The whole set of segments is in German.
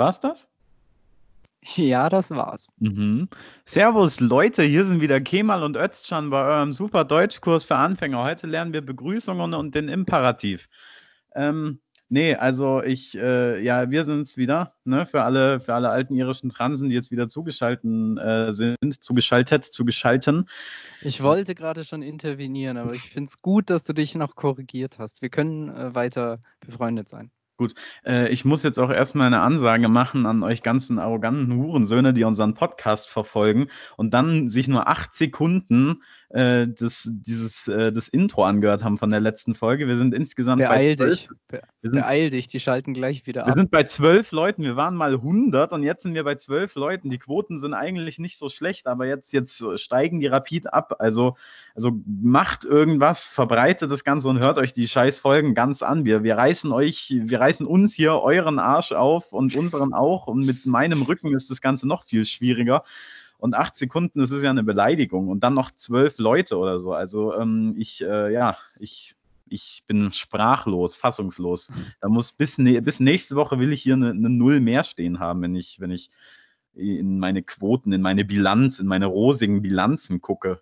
War's das? Ja, das war's. Mhm. Servus, Leute, hier sind wieder Kemal und Özcan bei eurem super Deutschkurs für Anfänger. Heute lernen wir Begrüßungen und den Imperativ. Ähm, nee, also ich, äh, ja, wir sind es wieder, ne, für alle, für alle alten irischen Transen, die jetzt wieder zugeschalten äh, sind, zugeschaltet, zugeschalten. Ich wollte gerade schon intervenieren, aber ich finde es gut, dass du dich noch korrigiert hast. Wir können äh, weiter befreundet sein. Gut, äh, ich muss jetzt auch erstmal eine Ansage machen an euch ganzen arroganten Hurensöhne, die unseren Podcast verfolgen und dann sich nur acht Sekunden äh, das, dieses, äh, das Intro angehört haben von der letzten Folge. Wir sind insgesamt Beeil bei dich. Be wir sind, Beeil dich, die schalten gleich wieder wir ab. sind bei zwölf Leuten. Wir waren mal 100 und jetzt sind wir bei zwölf Leuten. Die Quoten sind eigentlich nicht so schlecht, aber jetzt, jetzt steigen die rapid ab. Also, also macht irgendwas, verbreitet das Ganze und hört euch die scheiß Folgen ganz an. Wir, wir reißen euch, wir reißen uns hier euren Arsch auf und unseren auch. Und mit meinem Rücken ist das Ganze noch viel schwieriger und acht Sekunden, das ist ja eine Beleidigung und dann noch zwölf Leute oder so. Also ähm, ich, äh, ja, ich, ich bin sprachlos, fassungslos. Da muss bis, bis nächste Woche will ich hier eine, eine Null mehr stehen haben, wenn ich, wenn ich in meine Quoten, in meine Bilanz, in meine rosigen Bilanzen gucke.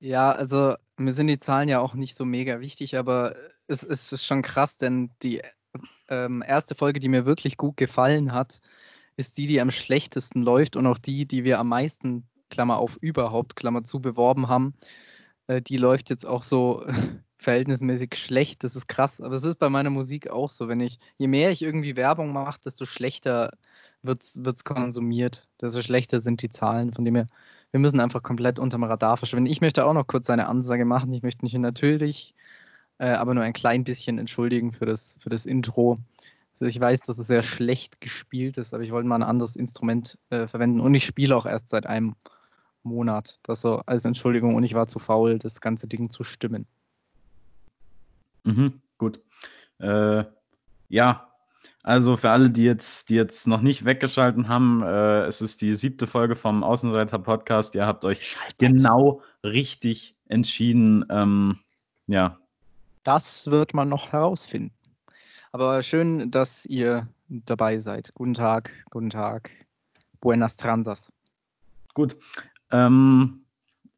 Ja, also mir sind die Zahlen ja auch nicht so mega wichtig, aber es, es ist schon krass, denn die ähm, erste Folge, die mir wirklich gut gefallen hat, ist die, die am schlechtesten läuft und auch die, die wir am meisten, Klammer auf überhaupt, Klammer zu, beworben haben. Äh, die läuft jetzt auch so verhältnismäßig schlecht. Das ist krass. Aber es ist bei meiner Musik auch so. Wenn ich, je mehr ich irgendwie Werbung mache, desto schlechter wird es konsumiert, desto schlechter sind die Zahlen. Von dem her, wir müssen einfach komplett unterm Radar verschwinden. Ich möchte auch noch kurz eine Ansage machen. Ich möchte mich natürlich, äh, aber nur ein klein bisschen entschuldigen für das, für das Intro. Also ich weiß, dass es sehr schlecht gespielt ist, aber ich wollte mal ein anderes Instrument äh, verwenden und ich spiele auch erst seit einem Monat. Das so als Entschuldigung und ich war zu faul, das ganze Ding zu stimmen. Mhm, gut. Äh, ja, also für alle, die jetzt, die jetzt noch nicht weggeschalten haben, äh, es ist die siebte Folge vom Außenseiter-Podcast. Ihr habt euch Schaltet. genau richtig entschieden. Ähm, ja. Das wird man noch herausfinden. Aber schön, dass ihr dabei seid. Guten Tag, guten Tag. Buenas Transas. Gut. Ähm,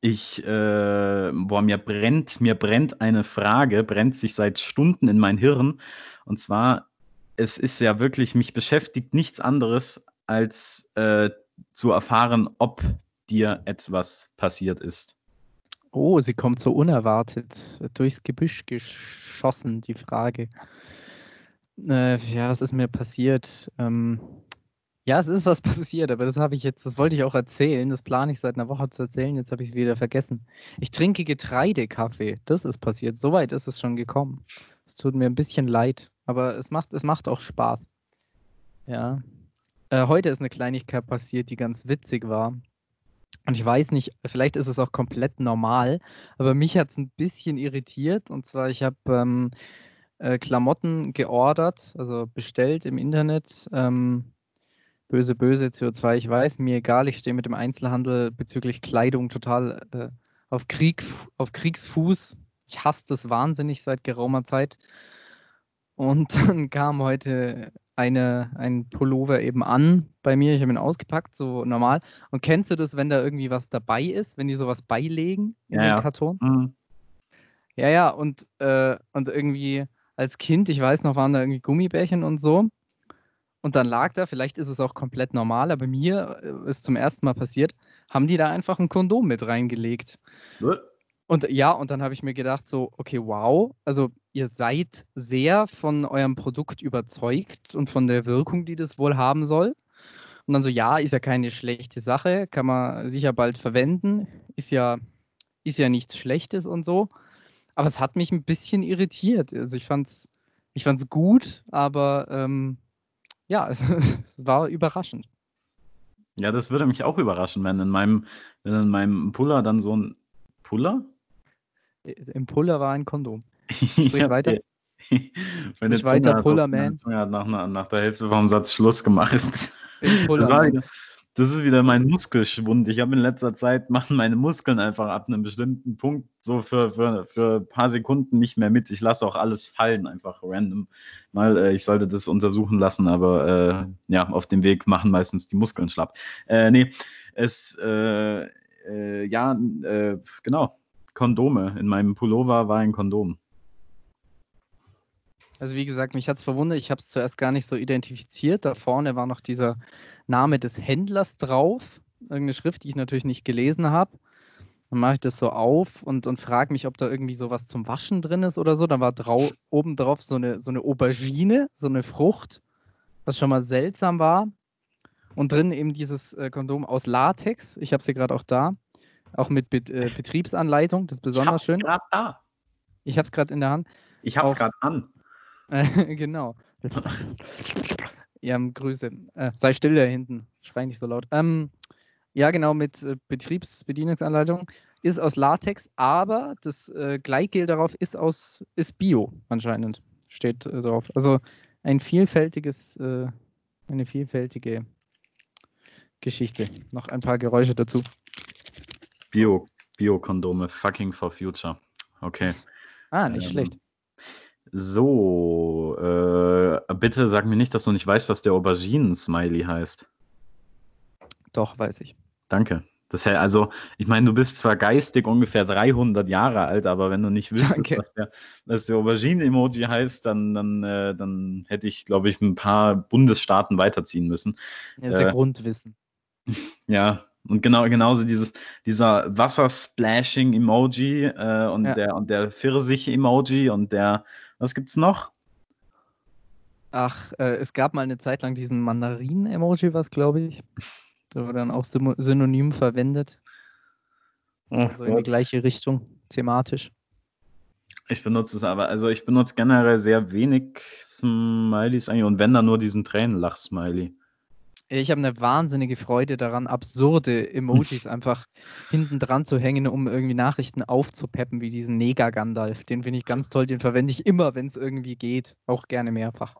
ich, äh, boah, mir brennt, mir brennt eine Frage, brennt sich seit Stunden in mein Hirn. Und zwar, es ist ja wirklich, mich beschäftigt nichts anderes, als äh, zu erfahren, ob dir etwas passiert ist. Oh, sie kommt so unerwartet durchs Gebüsch geschossen, die Frage. Äh, ja, was ist mir passiert? Ähm, ja, es ist was passiert, aber das habe ich jetzt, das wollte ich auch erzählen. Das plane ich seit einer Woche zu erzählen. Jetzt habe ich es wieder vergessen. Ich trinke Getreidekaffee. Das ist passiert. Soweit ist es schon gekommen. Es tut mir ein bisschen leid, aber es macht, es macht auch Spaß. Ja. Äh, heute ist eine Kleinigkeit passiert, die ganz witzig war. Und ich weiß nicht, vielleicht ist es auch komplett normal, aber mich hat es ein bisschen irritiert. Und zwar, ich habe ähm, äh, Klamotten geordert, also bestellt im Internet. Ähm, böse, böse CO2, ich weiß, mir egal, ich stehe mit dem Einzelhandel bezüglich Kleidung total äh, auf, Krieg, auf Kriegsfuß. Ich hasse das wahnsinnig seit geraumer Zeit. Und dann kam heute eine, ein Pullover eben an bei mir. Ich habe ihn ausgepackt, so normal. Und kennst du das, wenn da irgendwie was dabei ist, wenn die sowas beilegen in ja, den Karton? Ja. Mhm. ja, ja, und, äh, und irgendwie als Kind, ich weiß noch, waren da irgendwie Gummibärchen und so. Und dann lag da, vielleicht ist es auch komplett normal, aber mir äh, ist zum ersten Mal passiert, haben die da einfach ein Kondom mit reingelegt. What? Und ja, und dann habe ich mir gedacht, so, okay, wow, also ihr seid sehr von eurem Produkt überzeugt und von der Wirkung, die das wohl haben soll. Und dann so, ja, ist ja keine schlechte Sache, kann man sicher bald verwenden, ist ja, ist ja nichts Schlechtes und so. Aber es hat mich ein bisschen irritiert. Also ich fand es ich fand's gut, aber ähm, ja, es, es, war überraschend. Ja, das würde mich auch überraschen, wenn in meinem, wenn in meinem Puller dann so ein Puller? Im Puller war ein Kondom. Sprich ja, weiter. Meine weiter, Puller, Man. Zunge hat nach, nach der Hälfte vom Satz Schluss gemacht. Puller, Das ist wieder mein Muskelschwund. Ich habe in letzter Zeit machen meine Muskeln einfach ab einem bestimmten Punkt so für, für, für ein paar Sekunden nicht mehr mit. Ich lasse auch alles fallen, einfach random. Mal, äh, ich sollte das untersuchen lassen, aber äh, ja, auf dem Weg machen meistens die Muskeln schlapp. Äh, nee, es, äh, äh, ja, äh, genau, Kondome. In meinem Pullover war ein Kondom. Also wie gesagt, mich hat es verwundert, ich habe es zuerst gar nicht so identifiziert. Da vorne war noch dieser Name des Händlers drauf, irgendeine Schrift, die ich natürlich nicht gelesen habe. Dann mache ich das so auf und, und frage mich, ob da irgendwie sowas zum Waschen drin ist oder so. Da war drau oben drauf so eine, so eine Aubergine, so eine Frucht, was schon mal seltsam war. Und drin eben dieses äh, Kondom aus Latex. Ich habe es hier gerade auch da. Auch mit Be äh, Betriebsanleitung. Das ist besonders schön. Ich habe es gerade da. Ich habe es gerade in der Hand. Ich habe es gerade an. genau. Ja, Grüße. Äh, sei still da hinten. Schrei nicht so laut. Ähm, ja, genau, mit äh, Betriebsbedienungsanleitung. Ist aus Latex, aber das äh, Gleitgel darauf ist aus ist Bio anscheinend. Steht äh, drauf. Also ein vielfältiges, äh, eine vielfältige Geschichte. Noch ein paar Geräusche dazu. Bio, Bio-Kondome, fucking for future. Okay. Ah, nicht ähm, schlecht. So, äh, bitte sag mir nicht, dass du nicht weißt, was der Auberginen-Smiley heißt. Doch, weiß ich. Danke. Das heißt, also, ich meine, du bist zwar geistig ungefähr 300 Jahre alt, aber wenn du nicht wüsstest, was der, was der Aubergine-Emoji heißt, dann, dann, äh, dann hätte ich, glaube ich, ein paar Bundesstaaten weiterziehen müssen. Ja, das ist ja äh, Grundwissen. Ja, und genau, genauso dieses, dieser Wassersplashing-Emoji äh, und, ja. der, und der Pfirsich-Emoji und der was gibt's noch? Ach, äh, es gab mal eine Zeit lang diesen Mandarinen-Emoji, was glaube ich. Der wurde dann auch synonym verwendet. Ach also Gott. in die gleiche Richtung, thematisch. Ich benutze es aber, also ich benutze generell sehr wenig Smileys eigentlich und wenn dann nur diesen Tränenlach-Smiley. Ich habe eine wahnsinnige Freude daran, absurde Emojis einfach hinten dran zu hängen, um irgendwie Nachrichten aufzupeppen, wie diesen Neger-Gandalf. Den finde ich ganz toll, den verwende ich immer, wenn es irgendwie geht. Auch gerne mehrfach.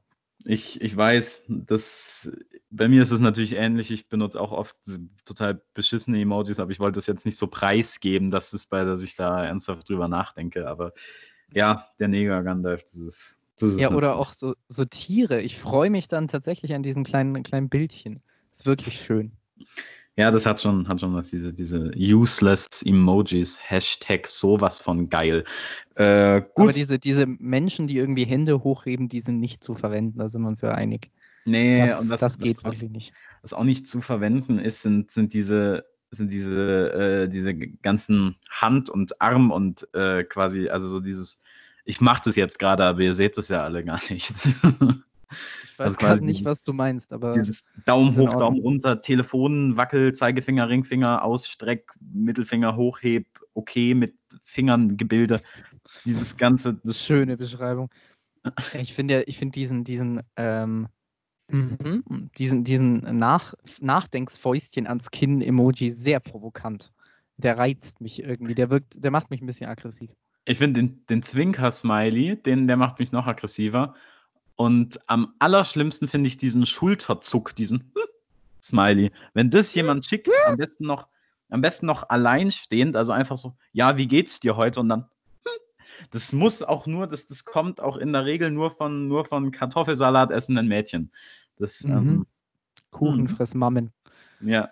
Ich, ich weiß, das, bei mir ist es natürlich ähnlich. Ich benutze auch oft total beschissene Emojis, aber ich wollte das jetzt nicht so preisgeben, dass, das bei, dass ich da ernsthaft drüber nachdenke. Aber ja, der Neger-Gandalf, das ist ja, oder auch so, so Tiere. Ich freue mich dann tatsächlich an diesen kleinen, kleinen Bildchen. Ist wirklich schön. Ja, das hat schon, hat schon was, diese, diese useless Emojis, Hashtag sowas von geil. Äh, Aber diese, diese Menschen, die irgendwie Hände hochheben, die sind nicht zu verwenden, da sind wir uns ja einig. Nee, das, und das, das geht was, wirklich nicht. Was auch nicht zu verwenden ist, sind, sind diese, sind diese, äh, diese ganzen Hand- und Arm- und äh, quasi, also so dieses ich mache das jetzt gerade, aber ihr seht das ja alle gar nicht. Ich weiß also gerade nicht, was du meinst, aber. Dieses Daumen hoch, Daumen runter, Telefon, Wackel, Zeigefinger, Ringfinger, Ausstreck, Mittelfinger hochheb, okay, mit Fingern Gebilde. Dieses ganze. Das Schöne Beschreibung. Ich finde ja, ich finde diesen, diesen, ähm, mhm, diesen, diesen Nach Nachdenksfäustchen ans Kinn-Emoji sehr provokant. Der reizt mich irgendwie. Der wirkt, der macht mich ein bisschen aggressiv. Ich finde den, den Zwinker-Smiley, den, der macht mich noch aggressiver. Und am allerschlimmsten finde ich diesen Schulterzuck, diesen Smiley. Wenn das jemand schickt, am besten noch, am besten noch alleinstehend, also einfach so, ja, wie geht's dir heute? Und dann, das muss auch nur, das, das kommt auch in der Regel nur von, nur von Kartoffelsalat essenden Mädchen. Das, mhm. ähm, Kuchenfressmammen. Ja,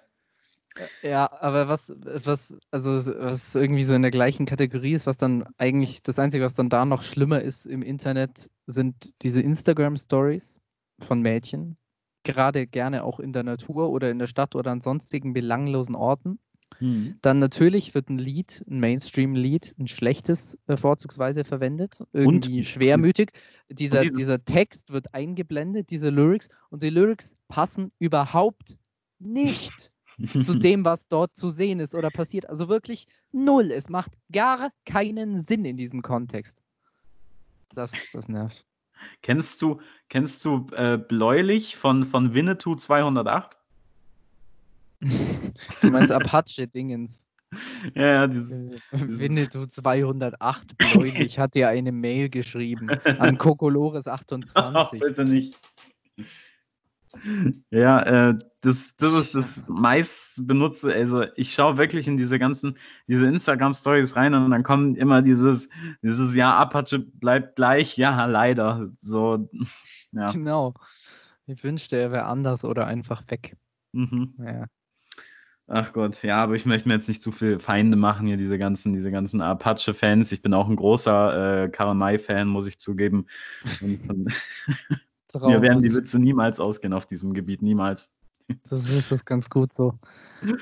ja, aber was, was, also was irgendwie so in der gleichen Kategorie ist, was dann eigentlich das Einzige, was dann da noch schlimmer ist im Internet, sind diese Instagram-Stories von Mädchen. Gerade gerne auch in der Natur oder in der Stadt oder an sonstigen belanglosen Orten. Mhm. Dann natürlich wird ein Lied, ein Mainstream-Lied, ein schlechtes äh, vorzugsweise verwendet, irgendwie und, schwermütig. Dieser, dieser Text wird eingeblendet, diese Lyrics, und die Lyrics passen überhaupt nicht zu dem, was dort zu sehen ist oder passiert. Also wirklich null. Es macht gar keinen Sinn in diesem Kontext. Das, das nervt. Kennst du, kennst du äh, Bläulich von, von Winnetou 208? du meinst Apache-Dingens. Ja, ja, dieses, äh, Winnetou 208 Bläulich hat dir eine Mail geschrieben an Kokolores28. bitte nicht. Ja, äh, das, das ist das meist benutzte. Also ich schaue wirklich in diese ganzen, diese Instagram-Stories rein und dann kommt immer dieses, dieses Ja, Apache bleibt gleich, ja, leider. So, ja. Genau. Ich wünschte, er wäre anders oder einfach weg. Mhm. Ja. Ach Gott, ja, aber ich möchte mir jetzt nicht zu viel Feinde machen hier, diese ganzen, diese ganzen Apache-Fans. Ich bin auch ein großer äh, Karl May-Fan, muss ich zugeben. Und von, mir werden die Witze niemals ausgehen auf diesem Gebiet, niemals. Das ist das ganz gut so.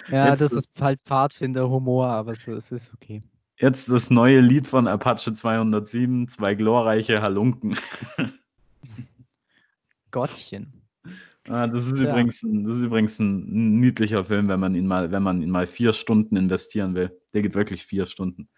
Ja, Jetzt das ist- halt Pfadfinder-Humor, aber es, es ist okay. Jetzt das neue Lied von Apache 207, zwei glorreiche Halunken. Gottchen. Ah, das, ist Ja. übrigens, ein- das ist übrigens ein niedlicher Film, wenn man ihn mal, wenn man ihn mal vier Stunden investieren will. Der geht wirklich vier Stunden.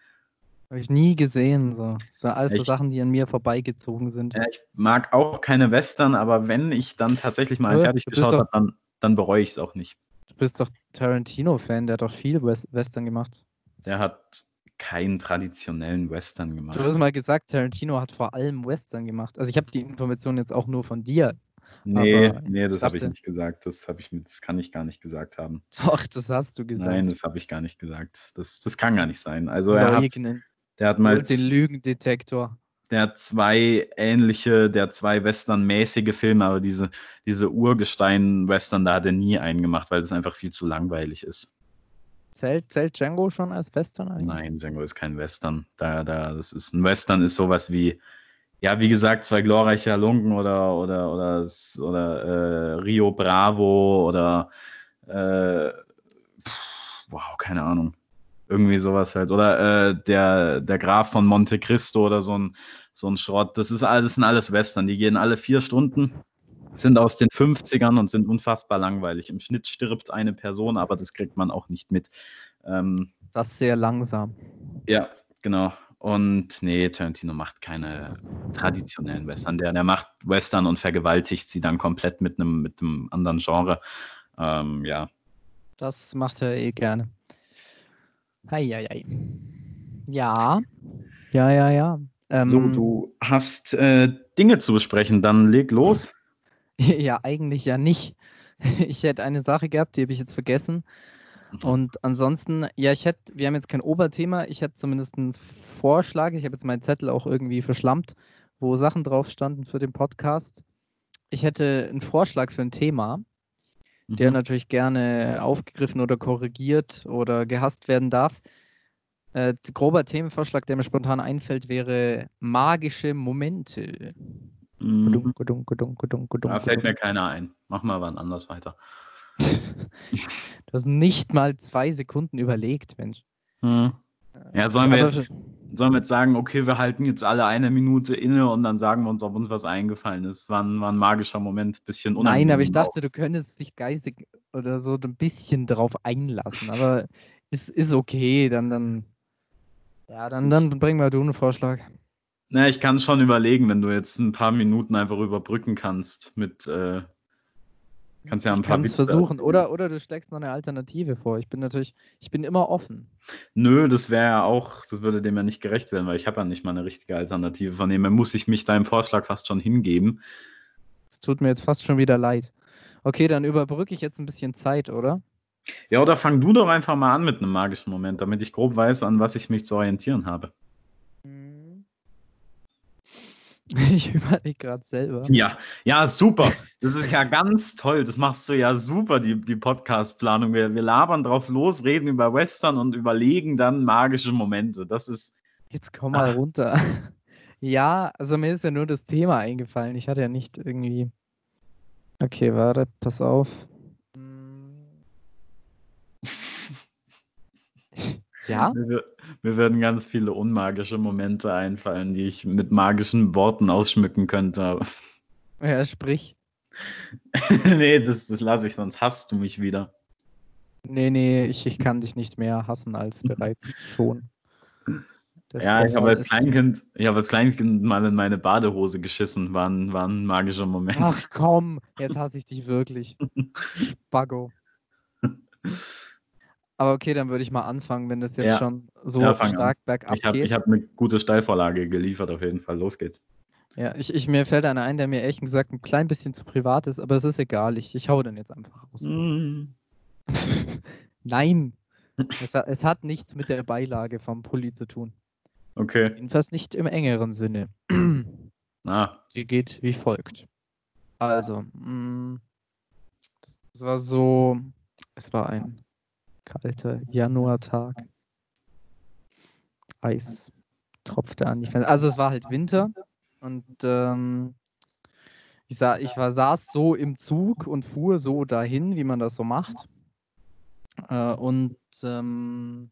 Habe ich nie gesehen. So. Das sind alles so? Sachen, die an mir vorbeigezogen sind. Ja, ich mag auch keine Western, aber wenn ich dann tatsächlich mal einen Äh, fertig geschaut habe, dann, dann bereue ich es auch nicht. Du bist doch Tarantino-Fan, der hat doch viel West Western gemacht. Der hat keinen traditionellen Western gemacht. Du hast mal gesagt, Tarantino hat vor allem Western gemacht. Also ich habe die Information jetzt auch nur von dir. Nee, nee, das habe ich nicht gesagt. Das, ich, das kann ich gar nicht gesagt haben. Doch, das hast du gesagt. Nein, das habe ich gar nicht gesagt. Das, das kann gar nicht sein. Also er hat. Der hat mal Und den Lügendetektor. der hat zwei ähnliche, der hat zwei Western-mäßige Filme, aber diese, diese Urgestein-Western, da hat er nie einen gemacht, weil das einfach viel zu langweilig ist. Zählt, zählt Django schon als Western eigentlich? Nein, Django ist kein Western. Da, da, das ist ein Western ist sowas wie, ja, wie gesagt, zwei glorreiche Halunken oder oder oder, oder äh, Rio Bravo oder äh, pff, wow, keine Ahnung. Irgendwie sowas halt. Oder äh, der, der Graf von Monte Cristo oder so ein, so ein Schrott. Das ist alles, das sind alles Western. Die gehen alle vier Stunden, sind aus den 50ern und sind unfassbar langweilig. Im Schnitt stirbt eine Person, aber das kriegt man auch nicht mit. Ähm, Das sehr langsam. ja, genau. Und nee, Tarantino macht keine traditionellen Western. Der, der macht Western und vergewaltigt sie dann komplett mit einem mit einem anderen Genre. Ähm, ja. Das macht er eh gerne. Heieiei. Ja. Ja, ja, ja. Ähm, So, du hast äh, Dinge zu besprechen, dann leg los. Ja, eigentlich ja nicht. Ich hätte eine Sache gehabt, die habe ich jetzt vergessen. Und ansonsten, ja, ich hätte, wir haben jetzt kein Oberthema, ich hätte zumindest einen Vorschlag. Ich habe jetzt meinen Zettel auch irgendwie verschlammt, wo Sachen drauf standen für den Podcast. Ich hätte einen Vorschlag für ein Thema, der Mhm. natürlich gerne aufgegriffen oder korrigiert oder gehasst werden darf. Äh, grober Themenvorschlag, der mir spontan einfällt, wäre magische Momente. Mhm. Gudunk, gudunk, gudunk, gudunk, gudunk, Da fällt mir keiner ein. Mach mal wann anders weiter. Du hast nicht mal zwei Sekunden überlegt, Mensch. Mhm. Ja, sollen wir, Aber- jetzt, sollen wir jetzt sagen, okay, wir halten jetzt alle eine Minute inne und dann sagen wir uns, ob uns was eingefallen ist. War ein, war ein magischer Moment, bisschen Nein, aber unangenehm ich dachte, du könntest dich geistig oder so ein bisschen drauf einlassen. Aber ist, ist okay, dann, dann. Ja, dann, dann bring mal du einen Vorschlag. Na, ich kann schon überlegen, wenn du jetzt ein paar Minuten einfach überbrücken kannst mit, äh, kannst ja ein Ich paar Witze versuchen. erzählen. Oder, oder du schlägst noch eine Alternative vor. Ich bin natürlich, ich bin immer offen. Nö, das wäre ja auch, das würde dem ja nicht gerecht werden, weil ich habe ja nicht mal eine richtige Alternative. Von dem her muss ich mich deinem Vorschlag fast schon hingeben. Es tut mir jetzt fast schon wieder leid. Okay, dann überbrücke ich jetzt ein bisschen Zeit, oder? Ja, oder fang du doch einfach mal an mit einem magischen Moment, damit ich grob weiß, an was ich mich zu orientieren habe. Ich überlege gerade selber. Ja, ja, super. Das ist ja ganz toll. Das machst du ja super, die, die Podcast-Planung. Wir, wir labern drauf los, reden über Western und überlegen dann magische Momente. Das ist, Jetzt komm mal Ah. runter. Ja, also mir ist ja nur das Thema eingefallen. Ich hatte ja nicht irgendwie. Okay, warte, pass auf. Ja? mir, mir werden ganz viele unmagische Momente einfallen, die ich mit magischen Worten ausschmücken könnte. Ja, sprich. nee, das, das lasse ich, sonst hasst du mich wieder. Nee, nee, ich, ich kann dich nicht mehr hassen als bereits schon. Das ja, ich habe als Kleinkind, ich habe als Kleinkind mal in meine Badehose geschissen. War ein, war ein magischer Moment. Ach komm, jetzt hasse ich dich wirklich. Spaggo. Aber okay, dann würde ich mal anfangen, wenn das jetzt Ja. schon so Ja, fang an. stark bergab Ich habe geht. ich hab eine gute Steilvorlage geliefert, auf jeden Fall. Los geht's. Ja, ich, ich, mir fällt einer ein, der mir ehrlich gesagt ein klein bisschen zu privat ist, aber es ist egal. Ich, ich hau den jetzt einfach raus. Mm. Nein, es, es, hat nichts mit der Beilage vom Pulli zu tun. Okay. Jedenfalls nicht im engeren Sinne. Ah. Sie geht wie folgt. Also, mh, mm, es war so, es war ein kalter Januartag. Eis tropfte an die Fenster. Also es war halt Winter und ähm, ich, sah, ich war, saß so im Zug und fuhr so dahin, wie man das so macht. Äh, und ähm,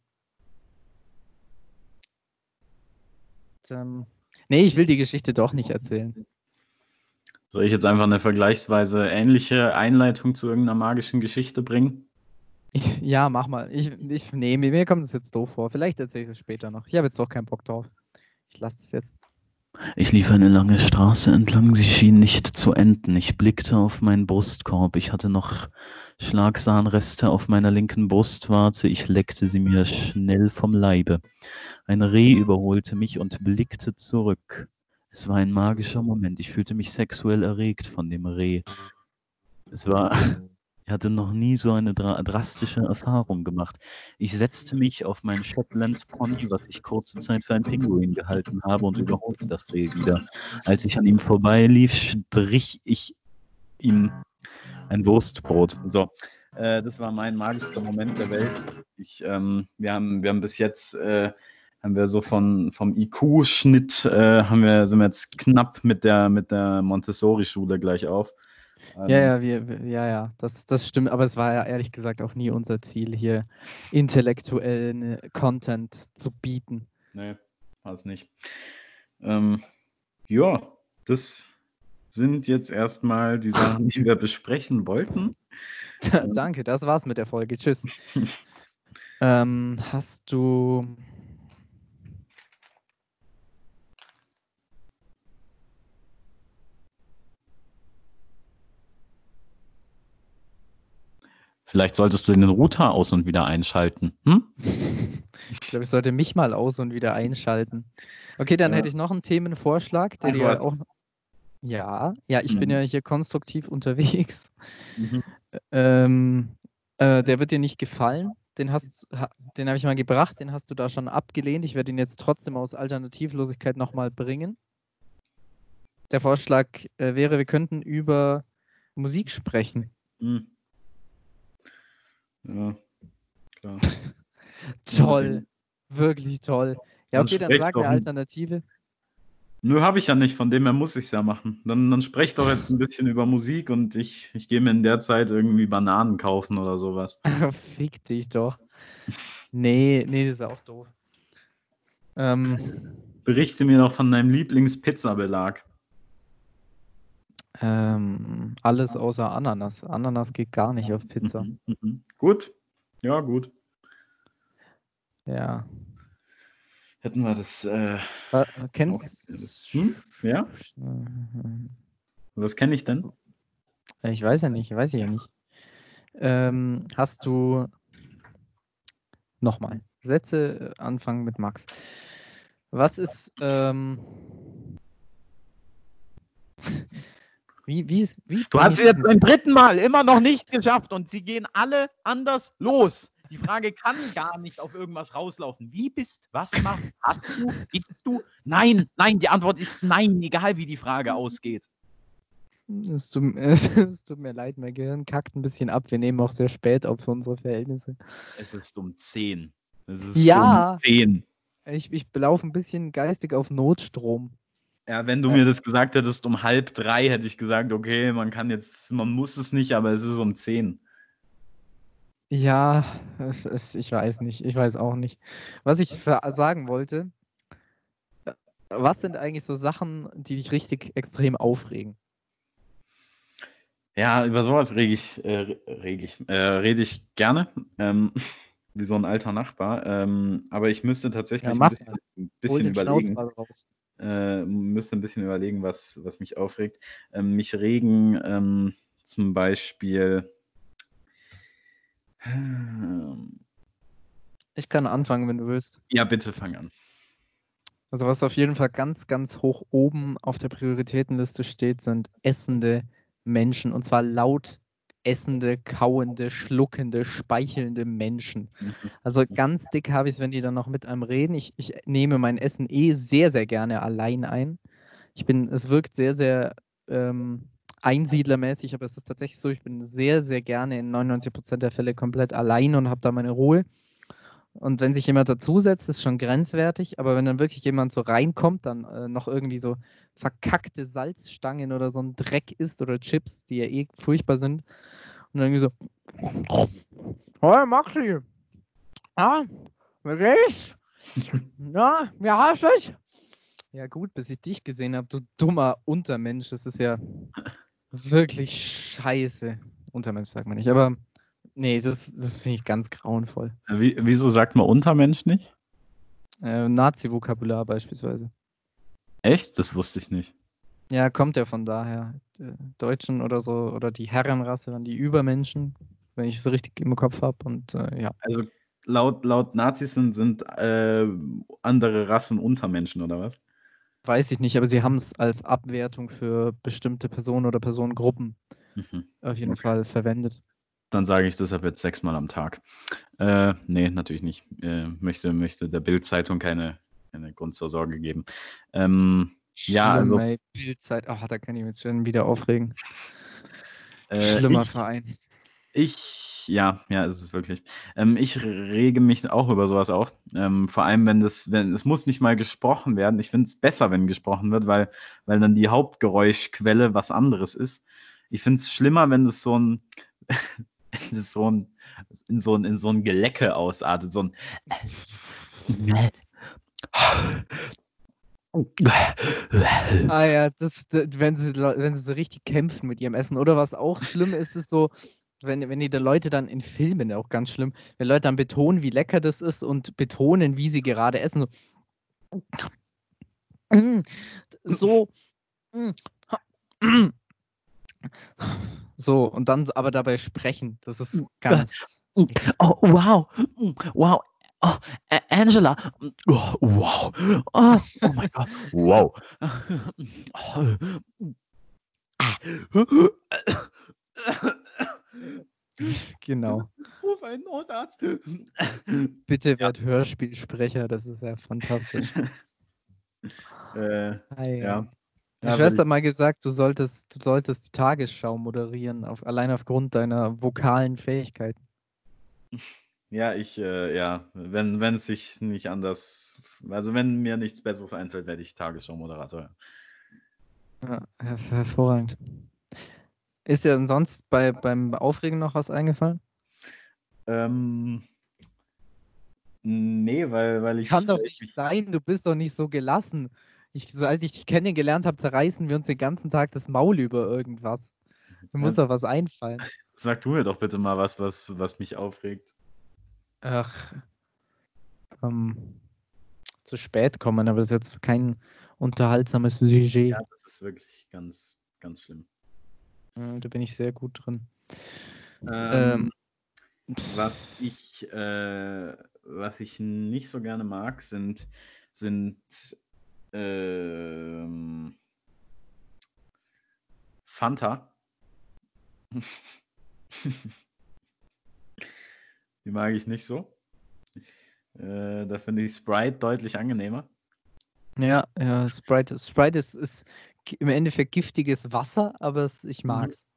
ähm, nee, ich will die Geschichte doch nicht erzählen. Soll ich jetzt einfach eine vergleichsweise ähnliche Einleitung zu irgendeiner magischen Geschichte bringen? Ja, mach mal. Ich, ich, nee, mir kommt es jetzt doof vor. Vielleicht erzähle ich es später noch. Ich habe jetzt doch keinen Bock drauf. Ich lasse es jetzt. Ich lief eine lange Straße entlang, sie schien nicht zu enden. Ich blickte auf meinen Brustkorb. Ich hatte noch Schlagsahnreste auf meiner linken Brustwarze. Ich leckte sie mir schnell vom Leibe. Ein Reh überholte mich und blickte zurück. Es war ein magischer Moment. Ich fühlte mich sexuell erregt von dem Reh. Es war, ich hatte noch nie so eine dra drastische Erfahrung gemacht. Ich setzte mich auf mein Shetland Pony, was ich kurze Zeit für ein Pinguin gehalten habe, und überholte das Reh wieder. Als ich an ihm vorbeilief, strich ich ihm ein Wurstbrot. So, äh, das war mein magischster Moment der Welt. Ich, ähm, wir, haben, wir haben bis jetzt äh, haben wir so von, vom IQ-Schnitt, äh, haben wir, sind wir jetzt knapp mit der, mit der Montessori-Schule gleich auf. Ähm, ja, ja, wir, ja, ja, das, das stimmt, aber es war ja ehrlich gesagt auch nie unser Ziel, hier intellektuellen Content zu bieten. Nee, war es nicht. Ähm, ja, das sind jetzt erstmal die Sachen, die wir besprechen wollten. Danke, das war's mit der Folge. Tschüss. ähm, hast du Vielleicht solltest du den Router aus und wieder einschalten. Hm? Ich glaube, ich sollte mich mal aus und wieder einschalten. Okay, dann ja. hätte ich noch einen Themenvorschlag, der dir auch. Ja, ja, ich mhm. bin ja hier konstruktiv unterwegs. Mhm. Ähm, äh, der wird dir nicht gefallen. Den, den habe ich mal gebracht, den hast du da schon abgelehnt. Ich werde ihn jetzt trotzdem aus Alternativlosigkeit nochmal bringen. Der Vorschlag äh, wäre, wir könnten über Musik sprechen. Mhm. Ja, klar. toll. Wirklich toll. Ja, okay, dann, dann sag eine Alternative. Nö, habe ich ja nicht, von dem her muss ich es ja machen. Dann, dann sprech doch jetzt ein bisschen über Musik und ich, ich gehe mir in der Zeit irgendwie Bananen kaufen oder sowas. Fick dich doch. Nee, nee, das ist auch doof. Ähm, Berichte mir doch von deinem Lieblings-Pizza-Belag. Ähm, alles außer Ananas. Ananas geht gar nicht auf Pizza. Mhm, mhm. Gut. Ja, gut. Ja. Hätten wir das. Äh, äh, kennst hm? Ja? Was kenne ich denn? Ich weiß ja nicht, weiß ich ja nicht. Ähm, hast du nochmal Sätze anfangen mit Max. Was ist ähm, Wie, wie, wie, du hast es jetzt beim dritten Mal immer noch nicht geschafft und sie gehen alle anders los. Die Frage kann gar nicht auf irgendwas rauslaufen. Wie bist, was machst, hast du, bist du? Nein, nein, die Antwort ist nein, egal wie die Frage ausgeht. Es tut, es tut, mir leid, mein Gehirn kackt ein bisschen ab. Wir nehmen auch sehr spät auf für unsere Verhältnisse. Es ist um 10. Es ist ja, um 10. Ich, ich laufe ein bisschen geistig auf Notstrom. Ja, wenn du mir das gesagt hättest um halb drei, hätte ich gesagt, okay, man kann jetzt, man muss es nicht, aber es ist um zehn. Ja, es, es, ich weiß nicht, ich weiß auch nicht. Was ich sagen wollte, was sind eigentlich so Sachen, die dich richtig extrem aufregen? Ja, über sowas rege ich, äh, reg ich, äh, rede ich gerne, ähm, wie so ein alter Nachbar. Ähm, aber ich müsste tatsächlich ja, ein bisschen, ein bisschen überlegen äh, müsste ein bisschen überlegen, was, was mich aufregt. Ähm, mich regen ähm, zum Beispiel. ich kann anfangen, wenn du willst. Ja, bitte fang an. Also was auf jeden Fall ganz, ganz hoch oben auf der Prioritätenliste steht, sind essende Menschen. Und zwar laut essende, kauende, schluckende, speichelnde Menschen. Mhm. Also ganz dick habe ich es, wenn die dann noch mit einem reden. Ich, ich nehme mein Essen eh sehr, sehr gerne allein ein. Ich bin, es wirkt sehr, sehr ähm, einsiedlermäßig, aber es ist tatsächlich so, ich bin sehr, sehr gerne in 99% der Fälle komplett allein und habe da meine Ruhe. Und wenn sich jemand dazusetzt, ist schon grenzwertig, aber wenn dann wirklich jemand so reinkommt, dann äh, noch irgendwie so verkackte Salzstangen oder so ein Dreck isst oder Chips, die ja eh furchtbar sind, und dann irgendwie so, oh, Maxi, ah, wie geht's? Ja, wie hast du es? Ja gut, bis ich dich gesehen habe, du dummer Untermensch, das ist ja wirklich scheiße. Untermensch sagt man nicht, aber nee, das, das finde ich ganz grauenvoll. Wie, wieso sagt man Untermensch nicht? Äh, Nazi-Vokabular beispielsweise. Echt? Das wusste ich nicht. Ja, kommt ja von daher. Die Deutschen oder so, oder die Herrenrasse waren die Übermenschen, wenn ich es richtig im Kopf habe. Und äh, ja. Also laut, laut Nazis sind, sind äh, andere Rassen Untermenschen, oder was? Weiß ich nicht, aber sie haben es als Abwertung für bestimmte Personen oder Personengruppen Mhm. auf jeden Okay. Fall verwendet. Dann sage ich das ab jetzt sechsmal am Tag. Äh, nee, natürlich nicht. Äh, möchte, möchte der Bild-Zeitung keine, keine Grund zur Sorge geben. Ähm, Ja, also- Bildzeit. Ach, da kann ich mich schon wieder aufregen. äh, Schlimmer ich, Verein. Ich, ja, ja, ist es wirklich. Ähm, ich rege mich auch über sowas auf. Ähm, vor allem, wenn das, wenn, es muss nicht mal gesprochen werden. Ich finde es besser, wenn gesprochen wird, weil, weil dann die Hauptgeräuschquelle was anderes ist. Ich finde es schlimmer, wenn das so ein, das so ein, in so ein, in so ein Gelecke ausartet, so ein Ah ja, das, wenn sie, wenn sie so richtig kämpfen mit ihrem Essen. Oder was auch schlimm ist, ist so, wenn, wenn die Leute dann in Filmen auch ganz schlimm, wenn Leute dann betonen, wie lecker das ist und betonen, wie sie gerade essen. So, so, mm, mm. So und dann aber dabei sprechen. Das ist ganz. Oh, wow. Mm, Wow. Oh, Angela. Mm, Oh, wow. Oh, oh mein Gott. Wow. Genau. Ruf einen Notarzt. Bitte werd Hörspielsprecher, das ist ja fantastisch. Äh, Ja. Ja, Schwester hat mal gesagt, du solltest, du solltest die Tagesschau moderieren, auf, allein aufgrund deiner vokalen Fähigkeiten. ja, ich, äh, ja, wenn, wenn es sich nicht anders, also wenn mir nichts Besseres einfällt, werde ich Tagesschau-Moderator. Ja, her hervorragend. Ist dir denn sonst bei, beim Aufregen noch was eingefallen? Ähm, nee, weil, weil ich. Kann doch nicht ich- sein, du bist doch nicht so gelassen. Ich, so als ich dich kennengelernt habe, zerreißen wir uns den ganzen Tag das Maul über irgendwas. Du musst Ja. doch was einfallen. Sag du mir doch bitte mal was, was, was mich aufregt. Ach, ähm, zu spät kommen, aber das ist jetzt kein unterhaltsames Sujet. Ja, das ist wirklich ganz, ganz schlimm. Ja, Da bin ich sehr gut drin. Ähm, Ähm, was ich, äh, was ich nicht so gerne mag, sind, sind ähm, Fanta. Die mag ich nicht so. Äh, da finde ich Sprite deutlich angenehmer. Ja, ja, Sprite, Sprite ist, ist im Endeffekt giftiges Wasser, aber es, ich Mhm. mag's.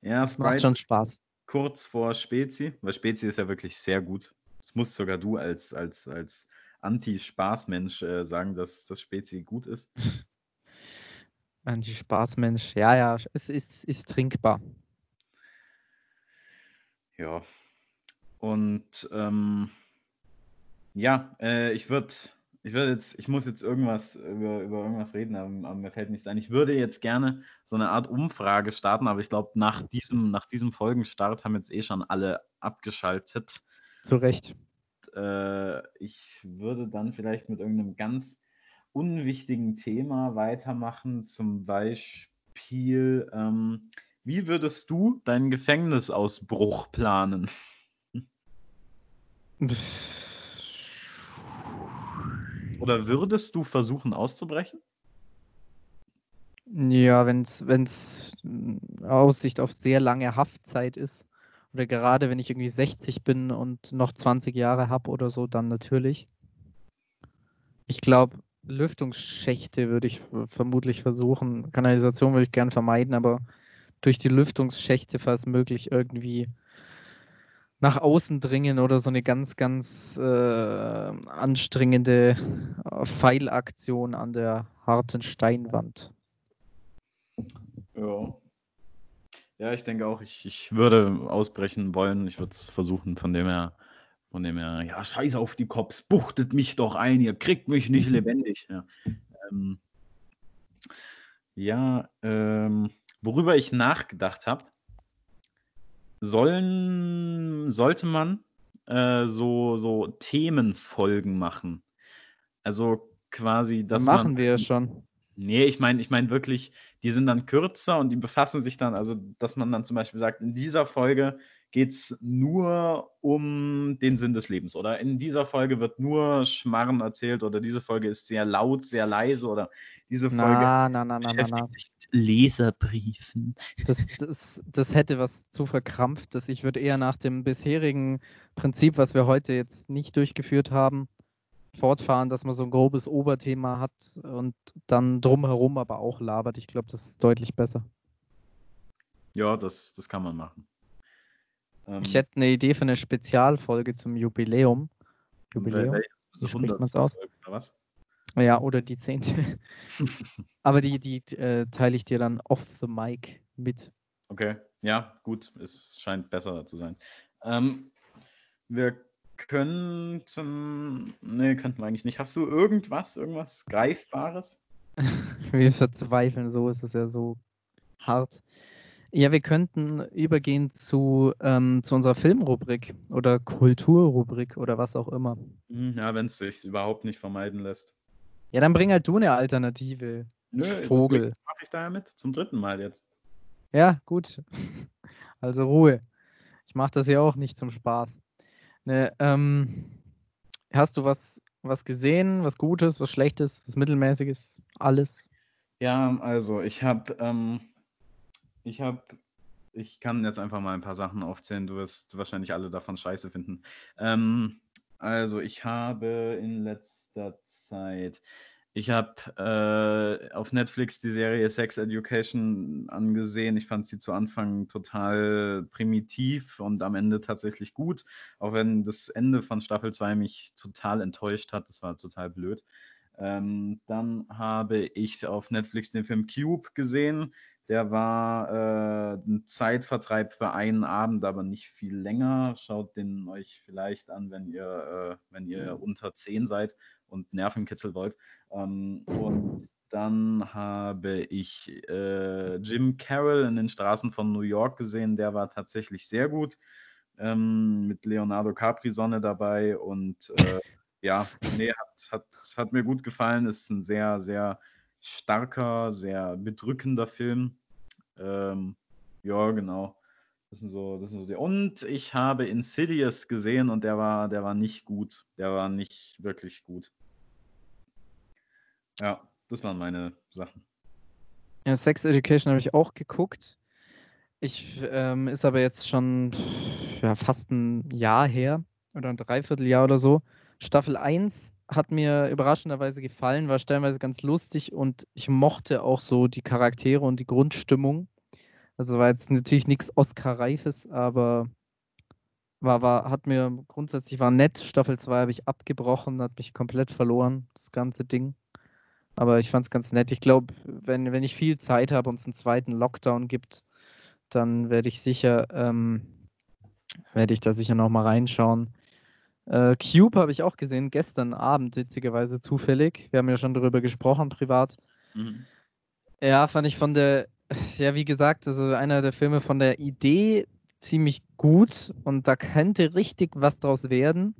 Ja, Es macht Sprite schon Spaß. kurz vor Spezi, weil Spezi ist ja wirklich sehr gut. Das musst sogar du als, als, als Anti-Spaß-Mensch äh, sagen, dass das Spezi gut ist. Anti-Spaßmensch. Ja, ja, es ist, ist trinkbar. Ja. Und ähm, ja, äh, ich würde ich würde jetzt, ich muss jetzt irgendwas über, über irgendwas reden, aber, aber mir fällt nichts ein. Ich würde jetzt gerne so eine Art Umfrage starten, aber ich glaube, nach diesem, nach diesem Folgenstart haben jetzt eh schon alle abgeschaltet. Zu Recht. Äh, ich würde dann vielleicht mit irgendeinem ganz unwichtigen Thema weitermachen, zum Beispiel, ähm, wie würdest du deinen Gefängnisausbruch planen? Oder würdest du versuchen auszubrechen? Ja, wenn es Aussicht auf sehr lange Haftzeit ist oder gerade wenn ich irgendwie 60 bin und noch 20 Jahre habe oder so, dann natürlich. Ich glaube, Lüftungsschächte würde ich vermutlich versuchen. Kanalisation würde ich gern vermeiden, aber durch die Lüftungsschächte, falls möglich, irgendwie nach außen dringen oder so eine ganz, ganz äh, anstrengende Pfeilaktion an der harten Steinwand. Ja. Ja, ich denke auch, ich, ich würde ausbrechen wollen. Ich würde es versuchen, von dem her, von dem her, ja, scheiß auf die Cops, buchtet mich doch ein, ihr kriegt mich nicht lebendig. Ja, ähm, ja ähm, worüber ich nachgedacht habe, sollen, sollte man äh, so, so Themenfolgen machen. Also quasi, dass Machen man. wir ja schon. Nee, ich meine ich meine wirklich, die sind dann kürzer und die befassen sich dann also, dass man dann zum Beispiel sagt: „In dieser Folge geht es nur um den Sinn des Lebens“ oder „in dieser Folge wird nur Schmarren erzählt“ oder „diese Folge ist sehr laut, sehr leise“ oder „diese Folge Na, na, na, na, na, na. beschäftigt sich mit Leserbriefen“. Das das das hätte was zu Verkrampftes. Ich würde eher nach dem bisherigen Prinzip, was wir heute jetzt nicht durchgeführt haben fortfahren, dass man so ein grobes Oberthema hat und dann drumherum aber auch labert. Ich glaube, das ist deutlich besser. Ja, das, das kann man machen. Ähm, ich hätte eine Idee für eine Spezialfolge zum Jubiläum. Jubiläum? Wie spricht man es aus? Oder was? Ja, oder die zehnte. aber die, die äh, teile ich dir dann off the mic mit. Okay, ja, gut. Es scheint besser zu sein. Ähm, wir Könnten. Ne, könnten wir eigentlich nicht. Hast du irgendwas, irgendwas Greifbares? wir verzweifeln so, ist es ja so hart. Ja, wir könnten übergehen zu, ähm, zu unserer Filmrubrik oder Kulturrubrik oder was auch immer. Hm, ja, wenn es sich überhaupt nicht vermeiden lässt. Ja, dann bring halt du eine Alternative. Nö, Vogel. Mache ich da mit zum dritten Mal jetzt. Ja, gut. Also Ruhe. Ich mache das ja auch nicht zum Spaß. Ne, ähm, hast du was, was gesehen, was Gutes, was Schlechtes, was Mittelmäßiges, alles? Ja, also ich habe, ähm, ich habe, ich kann jetzt einfach mal ein paar Sachen aufzählen. Du wirst wahrscheinlich alle davon scheiße finden. Ähm, also ich habe in letzter Zeit ich habe äh, auf Netflix die Serie Sex Education angesehen. Ich fand sie zu Anfang total primitiv und am Ende tatsächlich gut, auch wenn das Ende von Staffel 2 mich total enttäuscht hat. Das war total blöd. Ähm, dann habe ich auf Netflix den Film Cube gesehen. Der war äh, ein Zeitvertreib für einen Abend, aber nicht viel länger. Schaut den euch vielleicht an, wenn ihr, äh, wenn ihr unter 10 seid und Nervenkitzel wollt. Ähm, und dann habe ich äh, Jim Carroll in den Straßen von New York gesehen. Der war tatsächlich sehr gut. Ähm, mit Leonardo Capri-Sonne dabei. Und äh, ja, nee, hat, hat, hat mir gut gefallen. Ist ein sehr, sehr starker, sehr bedrückender Film. Ähm, ja, genau. Das sind so, das sind so die. Und ich habe Insidious gesehen und der war, der war nicht gut. Der war nicht wirklich gut. Ja, das waren meine Sachen. Ja, Sex Education habe ich auch geguckt. Ich ähm, ist aber jetzt schon ja, fast ein Jahr her oder ein Dreivierteljahr oder so. Staffel 1 hat mir überraschenderweise gefallen, war stellenweise ganz lustig und ich mochte auch so die Charaktere und die Grundstimmung. Also war jetzt natürlich nichts Oscar-Reifes, aber war, war, hat mir grundsätzlich war nett. Staffel 2 habe ich abgebrochen, hat mich komplett verloren, das ganze Ding. Aber ich fand es ganz nett. Ich glaube, wenn, wenn ich viel Zeit habe und es einen zweiten Lockdown gibt, dann werde ich sicher, ähm, werde ich da sicher nochmal reinschauen. Äh, Cube habe ich auch gesehen, gestern Abend, witzigerweise zufällig. Wir haben ja schon darüber gesprochen, privat. Mhm. Ja, fand ich von der, ja, wie gesagt, also einer der Filme von der Idee ziemlich gut und da könnte richtig was draus werden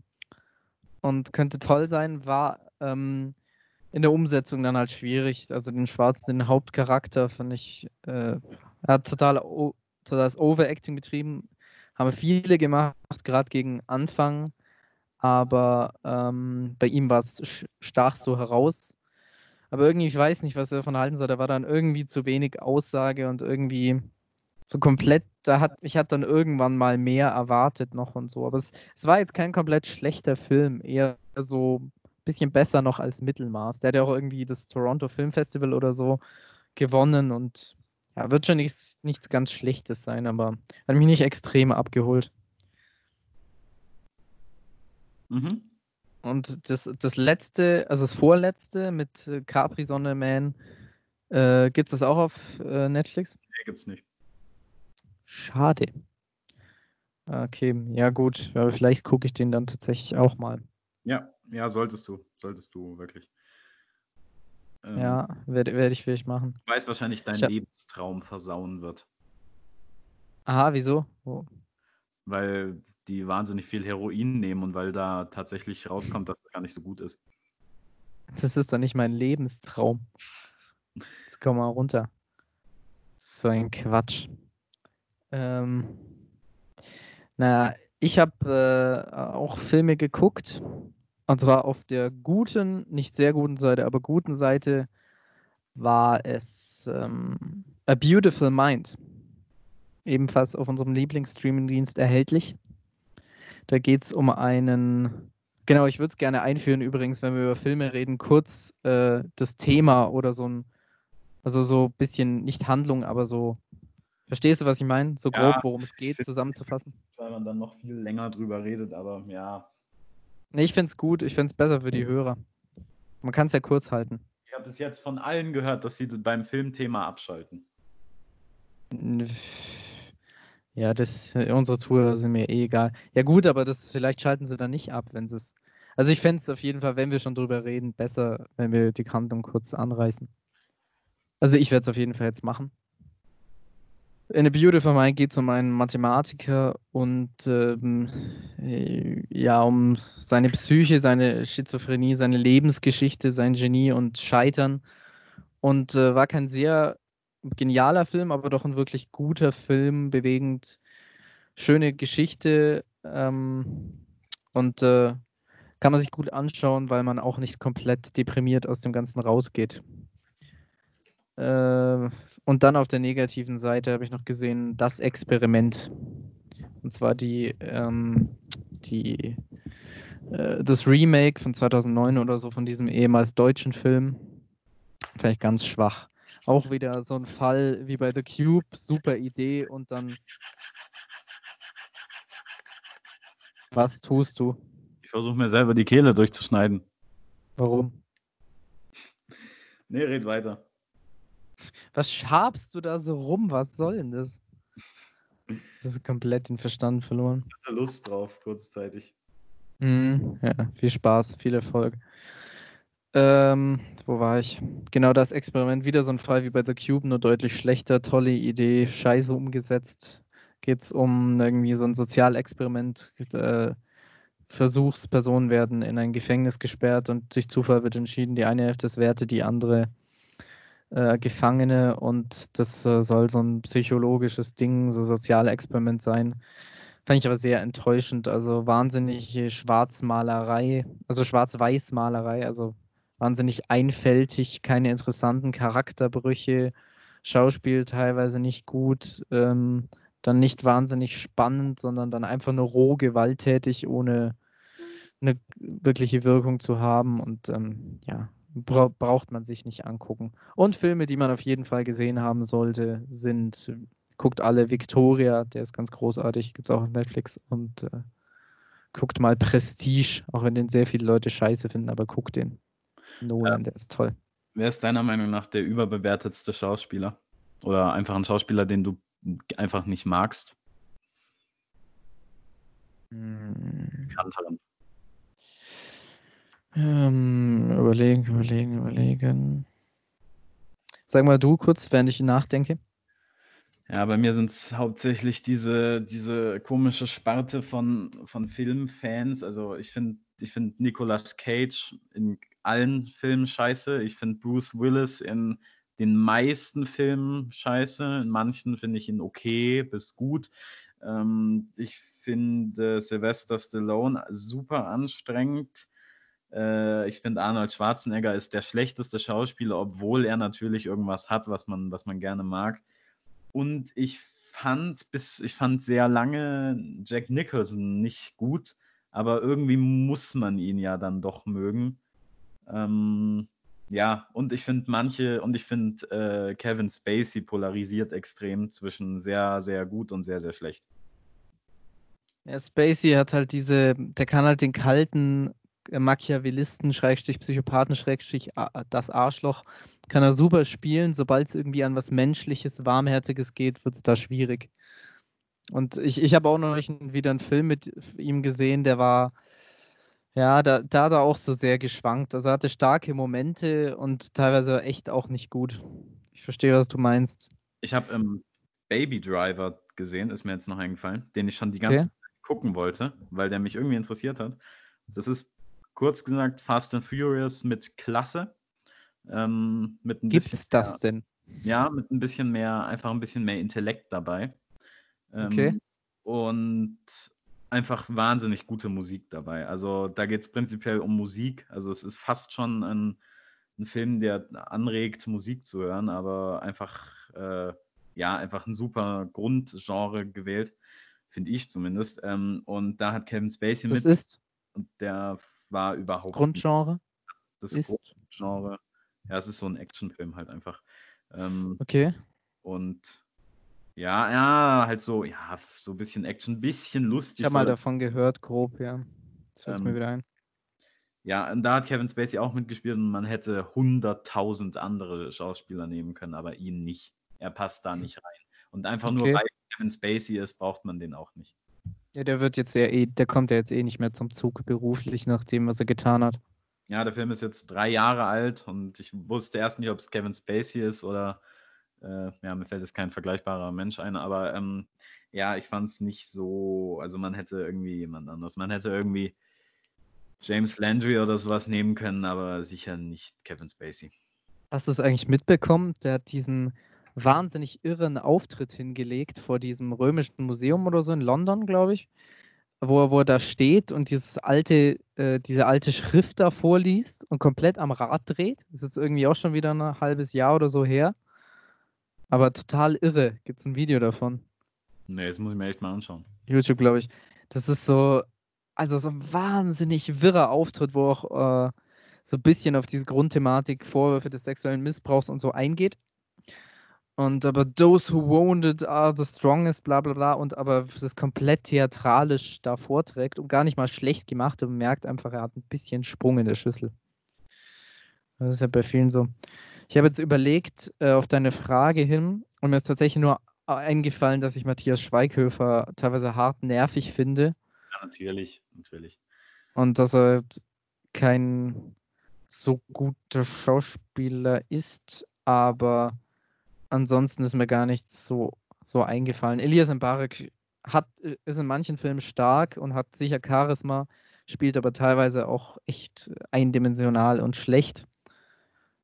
und könnte toll sein, war ähm, in der Umsetzung dann halt schwierig. Also den Schwarzen, den Hauptcharakter, fand ich, äh, er hat total, das Overacting betrieben, haben viele gemacht, gerade gegen Anfang. aber ähm, bei ihm war es stach so heraus. Aber irgendwie, ich weiß nicht, was er davon halten soll. Da war dann irgendwie zu wenig Aussage und irgendwie so komplett, da hat, ich hatte dann irgendwann mal mehr erwartet noch und so. Aber es, es war jetzt kein komplett schlechter Film, eher so bisschen besser noch als Mittelmaß. Der hat ja auch irgendwie das Toronto Film Festival oder so gewonnen und ja, wird schon nichts, nichts ganz Schlechtes sein, aber hat mich nicht extrem abgeholt. Mhm. Und das, das letzte, also das vorletzte mit äh, Capri Sonne Man, äh, gibt es das auch auf äh, Netflix? Nee, gibt's nicht. Schade. Okay, ja gut, aber vielleicht gucke ich den dann tatsächlich auch mal. Ja, ja, solltest du, solltest du wirklich. Ähm, ja, werde werd ich vielleicht machen. Ich weiß wahrscheinlich, dein hab- Lebenstraum versauen wird, Aha, wieso? Oh. weil die wahnsinnig viel Heroin nehmen und weil da tatsächlich rauskommt, dass das gar nicht so gut ist. Das ist doch nicht mein Lebenstraum. Jetzt komm mal runter. So ein Quatsch. Ähm, na, ich habe äh, auch Filme geguckt. Und zwar auf der guten, nicht sehr guten Seite, aber guten Seite war es ähm, A Beautiful Mind. Ebenfalls auf unserem Lieblingsstreamingdienst erhältlich. Da geht es um einen Genau, ich würde es gerne einführen, übrigens, wenn wir über Filme reden, kurz äh, das Thema oder so ein, also so ein bisschen, nicht Handlung, aber so, verstehst du, was ich meine? So Ja, grob, worum es geht, zusammenzufassen. Weil man dann noch viel länger drüber redet, aber ja. Nee, ich finde es gut, ich finde es besser für die Hörer. Man kann es ja kurz halten. Ich habe bis jetzt von allen gehört, dass sie beim Filmthema abschalten. Ja, das, unsere Zuhörer sind mir eh egal. Ja, gut, aber das, vielleicht schalten sie dann nicht ab, wenn sie es. Also ich fände es auf jeden Fall, wenn wir schon drüber reden, besser, wenn wir die Handlung kurz anreißen. Also ich werde es auf jeden Fall jetzt machen. In A Beautiful Mind geht es um einen Mathematiker und ähm, äh, ja, um seine Psyche, seine Schizophrenie, seine Lebensgeschichte, sein Genie und Scheitern. Und äh, war kein sehr genialer Film, aber doch ein wirklich guter Film, bewegend, schöne Geschichte ähm, und äh, kann man sich gut anschauen, weil man auch nicht komplett deprimiert aus dem Ganzen rausgeht. Äh, und dann auf der negativen Seite habe ich noch gesehen, das Experiment. Und zwar die, ähm, die äh, das Remake von 2009 oder so von diesem ehemals deutschen Film. Vielleicht ganz schwach. Auch wieder so ein Fall wie bei The Cube, super Idee und dann. Was tust du? Ich versuche mir selber die Kehle durchzuschneiden. Warum? Nee, red weiter. Was schabst du da so rum? Was soll denn das? Das ist komplett den Verstand verloren. Ich hatte Lust drauf, kurzzeitig. Mhm, ja, viel Spaß, viel Erfolg. Ähm, wo war ich? Genau das Experiment, wieder so ein Fall wie bei The Cube, nur deutlich schlechter, tolle Idee, scheiße umgesetzt. Geht es um irgendwie so ein Sozialexperiment. Äh, Versuchspersonen werden in ein Gefängnis gesperrt und durch Zufall wird entschieden, die eine Hälfte ist Werte, die andere äh, Gefangene und das äh, soll so ein psychologisches Ding, so Sozialexperiment sein. Fand ich aber sehr enttäuschend. Also wahnsinnige Schwarzmalerei, also Schwarz-Weiß-Malerei, also wahnsinnig einfältig, keine interessanten Charakterbrüche, Schauspiel teilweise nicht gut, ähm, dann nicht wahnsinnig spannend, sondern dann einfach nur roh gewalttätig, ohne eine wirkliche Wirkung zu haben. Und ähm, ja, bra braucht man sich nicht angucken. Und Filme, die man auf jeden Fall gesehen haben sollte, sind, guckt alle Victoria, der ist ganz großartig, gibt es auch auf Netflix. Und äh, guckt mal Prestige, auch wenn den sehr viele Leute scheiße finden, aber guckt den. Nolan, der ist toll. Wer ist deiner Meinung nach der überbewertetste Schauspieler? Oder einfach ein Schauspieler, den du einfach nicht magst? Hm. Bekannteren. Ähm, überlegen, überlegen, überlegen. Sag mal du kurz, während ich nachdenke. Ja, bei mir sind es hauptsächlich diese, diese komische Sparte von, von Filmfans. Also ich finde ich find Nicolas Cage in allen Filmen scheiße. Ich finde Bruce Willis in den meisten Filmen scheiße. In manchen finde ich ihn okay bis gut. Ähm, ich finde Sylvester Stallone super anstrengend. Äh, ich finde, Arnold Schwarzenegger ist der schlechteste Schauspieler, obwohl er natürlich irgendwas hat, was man, was man gerne mag. Und ich fand bis, ich fand sehr lange Jack Nicholson nicht gut, aber irgendwie muss man ihn ja dann doch mögen. Ähm, ja, und ich finde manche, und ich finde äh, Kevin Spacey polarisiert extrem zwischen sehr, sehr gut und sehr, sehr schlecht. Ja, Spacey hat halt diese, der kann halt den kalten Machiavellisten, Schrägstrich, Psychopathen, Schrägstrich, das Arschloch, kann er super spielen. Sobald es irgendwie an was Menschliches, Warmherziges geht, wird es da schwierig. Und ich, ich habe auch noch wieder einen Film mit ihm gesehen, der war, ja, da, da hat er auch so sehr geschwankt. Also er hatte starke Momente und teilweise echt auch nicht gut. Ich verstehe, was du meinst. Ich habe ähm, Baby Driver gesehen, ist mir jetzt noch eingefallen, den ich schon die ganze okay. Zeit gucken wollte, weil der mich irgendwie interessiert hat. Das ist kurz gesagt Fast and Furious mit Klasse. Ähm, mit ein Gibt's bisschen das denn? Ja, mit ein bisschen mehr, einfach ein bisschen mehr Intellekt dabei. Ähm, okay. Und einfach wahnsinnig gute Musik dabei. Also da geht es prinzipiell um Musik. Also es ist fast schon ein, ein Film, der anregt, Musik zu hören, aber einfach, äh, ja, einfach ein super Grundgenre gewählt, finde ich zumindest. Ähm, und da hat Kevin Spacey das mit. ist? Und der war überhaupt. Das Grundgenre? Das ist Grundgenre. Ja, es ist so ein Actionfilm halt einfach. Ähm, okay. Und ja, ja, halt so, ja, so ein bisschen Action, ein bisschen lustig. Ich habe mal davon gehört, grob, ja. Das fällt ähm, mir wieder ein. Ja, und da hat Kevin Spacey auch mitgespielt und man hätte hunderttausend andere Schauspieler nehmen können, aber ihn nicht. Er passt da nicht rein. Und einfach okay. nur weil Kevin Spacey ist, braucht man den auch nicht. Ja, der wird jetzt ja eh, der kommt ja jetzt eh nicht mehr zum Zug beruflich, nach dem, was er getan hat. Ja, der Film ist jetzt drei Jahre alt und ich wusste erst nicht, ob es Kevin Spacey ist oder äh, ja, mir fällt jetzt kein vergleichbarer Mensch ein, aber ähm, ja, ich fand es nicht so, also man hätte irgendwie jemand anders, man hätte irgendwie James Landry oder sowas nehmen können, aber sicher nicht Kevin Spacey. Hast du es eigentlich mitbekommen? Der hat diesen wahnsinnig irren Auftritt hingelegt vor diesem römischen Museum oder so in London, glaube ich, wo er, wo er da steht und dieses alte, äh, diese alte Schrift da vorliest und komplett am Rad dreht. Das ist jetzt irgendwie auch schon wieder ein halbes Jahr oder so her. Aber total irre. Gibt es ein Video davon? Nee, das muss ich mir echt mal anschauen. YouTube, glaube ich. Das ist so, also so ein wahnsinnig wirrer Auftritt, wo auch äh, so ein bisschen auf diese Grundthematik Vorwürfe des sexuellen Missbrauchs und so eingeht. Und aber those who wounded are the strongest, bla bla bla, und aber das komplett theatralisch da vorträgt und gar nicht mal schlecht gemacht und merkt einfach, er hat ein bisschen Sprung in der Schüssel. Das ist ja bei vielen so. Ich habe jetzt überlegt äh, auf deine Frage hin und mir ist tatsächlich nur eingefallen, dass ich Matthias Schweighöfer teilweise hart nervig finde. Ja, natürlich, natürlich. Und dass er kein so guter Schauspieler ist, aber ansonsten ist mir gar nichts so, so eingefallen. Elias Mbarek hat, ist in manchen Filmen stark und hat sicher Charisma, spielt aber teilweise auch echt eindimensional und schlecht.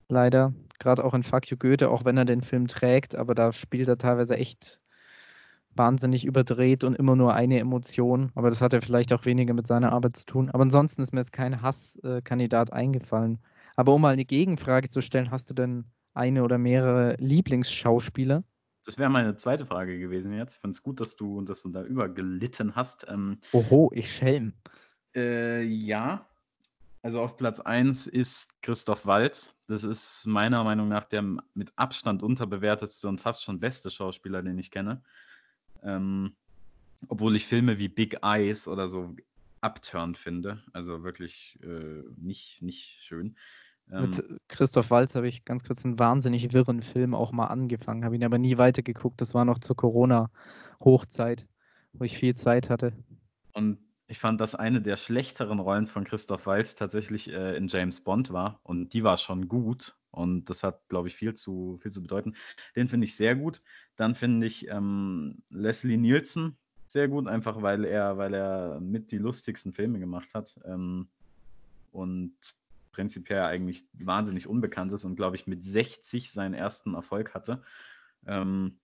Leider. Gerade auch in Fuck You Goethe, auch wenn er den Film trägt, aber da spielt er teilweise echt wahnsinnig überdreht und immer nur eine Emotion. Aber das hat ja vielleicht auch weniger mit seiner Arbeit zu tun. Aber ansonsten ist mir jetzt kein Hasskandidat eingefallen. Aber um mal eine Gegenfrage zu stellen, hast du denn eine oder mehrere Lieblingsschauspieler? Das wäre meine zweite Frage gewesen jetzt. Ich finde es gut, dass du, dass du da übergelitten hast. Ähm, Oho, ich Schelm. Äh, ja, also auf Platz 1 ist Christoph Waltz. Das ist meiner Meinung nach der mit Abstand unterbewertetste und fast schon beste Schauspieler, den ich kenne. Ähm, obwohl ich Filme wie Big Eyes oder so abturnt finde. Also wirklich äh, nicht, nicht schön. Ähm, Mit Christoph Waltz habe ich ganz kurz einen wahnsinnig wirren Film auch mal angefangen, habe ihn aber nie weitergeguckt. Das war noch zur Corona-Hochzeit, wo ich viel Zeit hatte. Und ich fand, dass eine der schlechteren Rollen von Christoph Waltz tatsächlich äh, in James Bond war. Und die war schon gut. Und das hat, glaube ich, viel zu, viel zu bedeuten. Den finde ich sehr gut. Dann finde ich ähm, Leslie Nielsen sehr gut, einfach weil er, weil er mit die lustigsten Filme gemacht hat. Ähm, und prinzipiell eigentlich wahnsinnig unbekannt ist und, glaube ich, mit 60 seinen ersten Erfolg hatte. Ähm,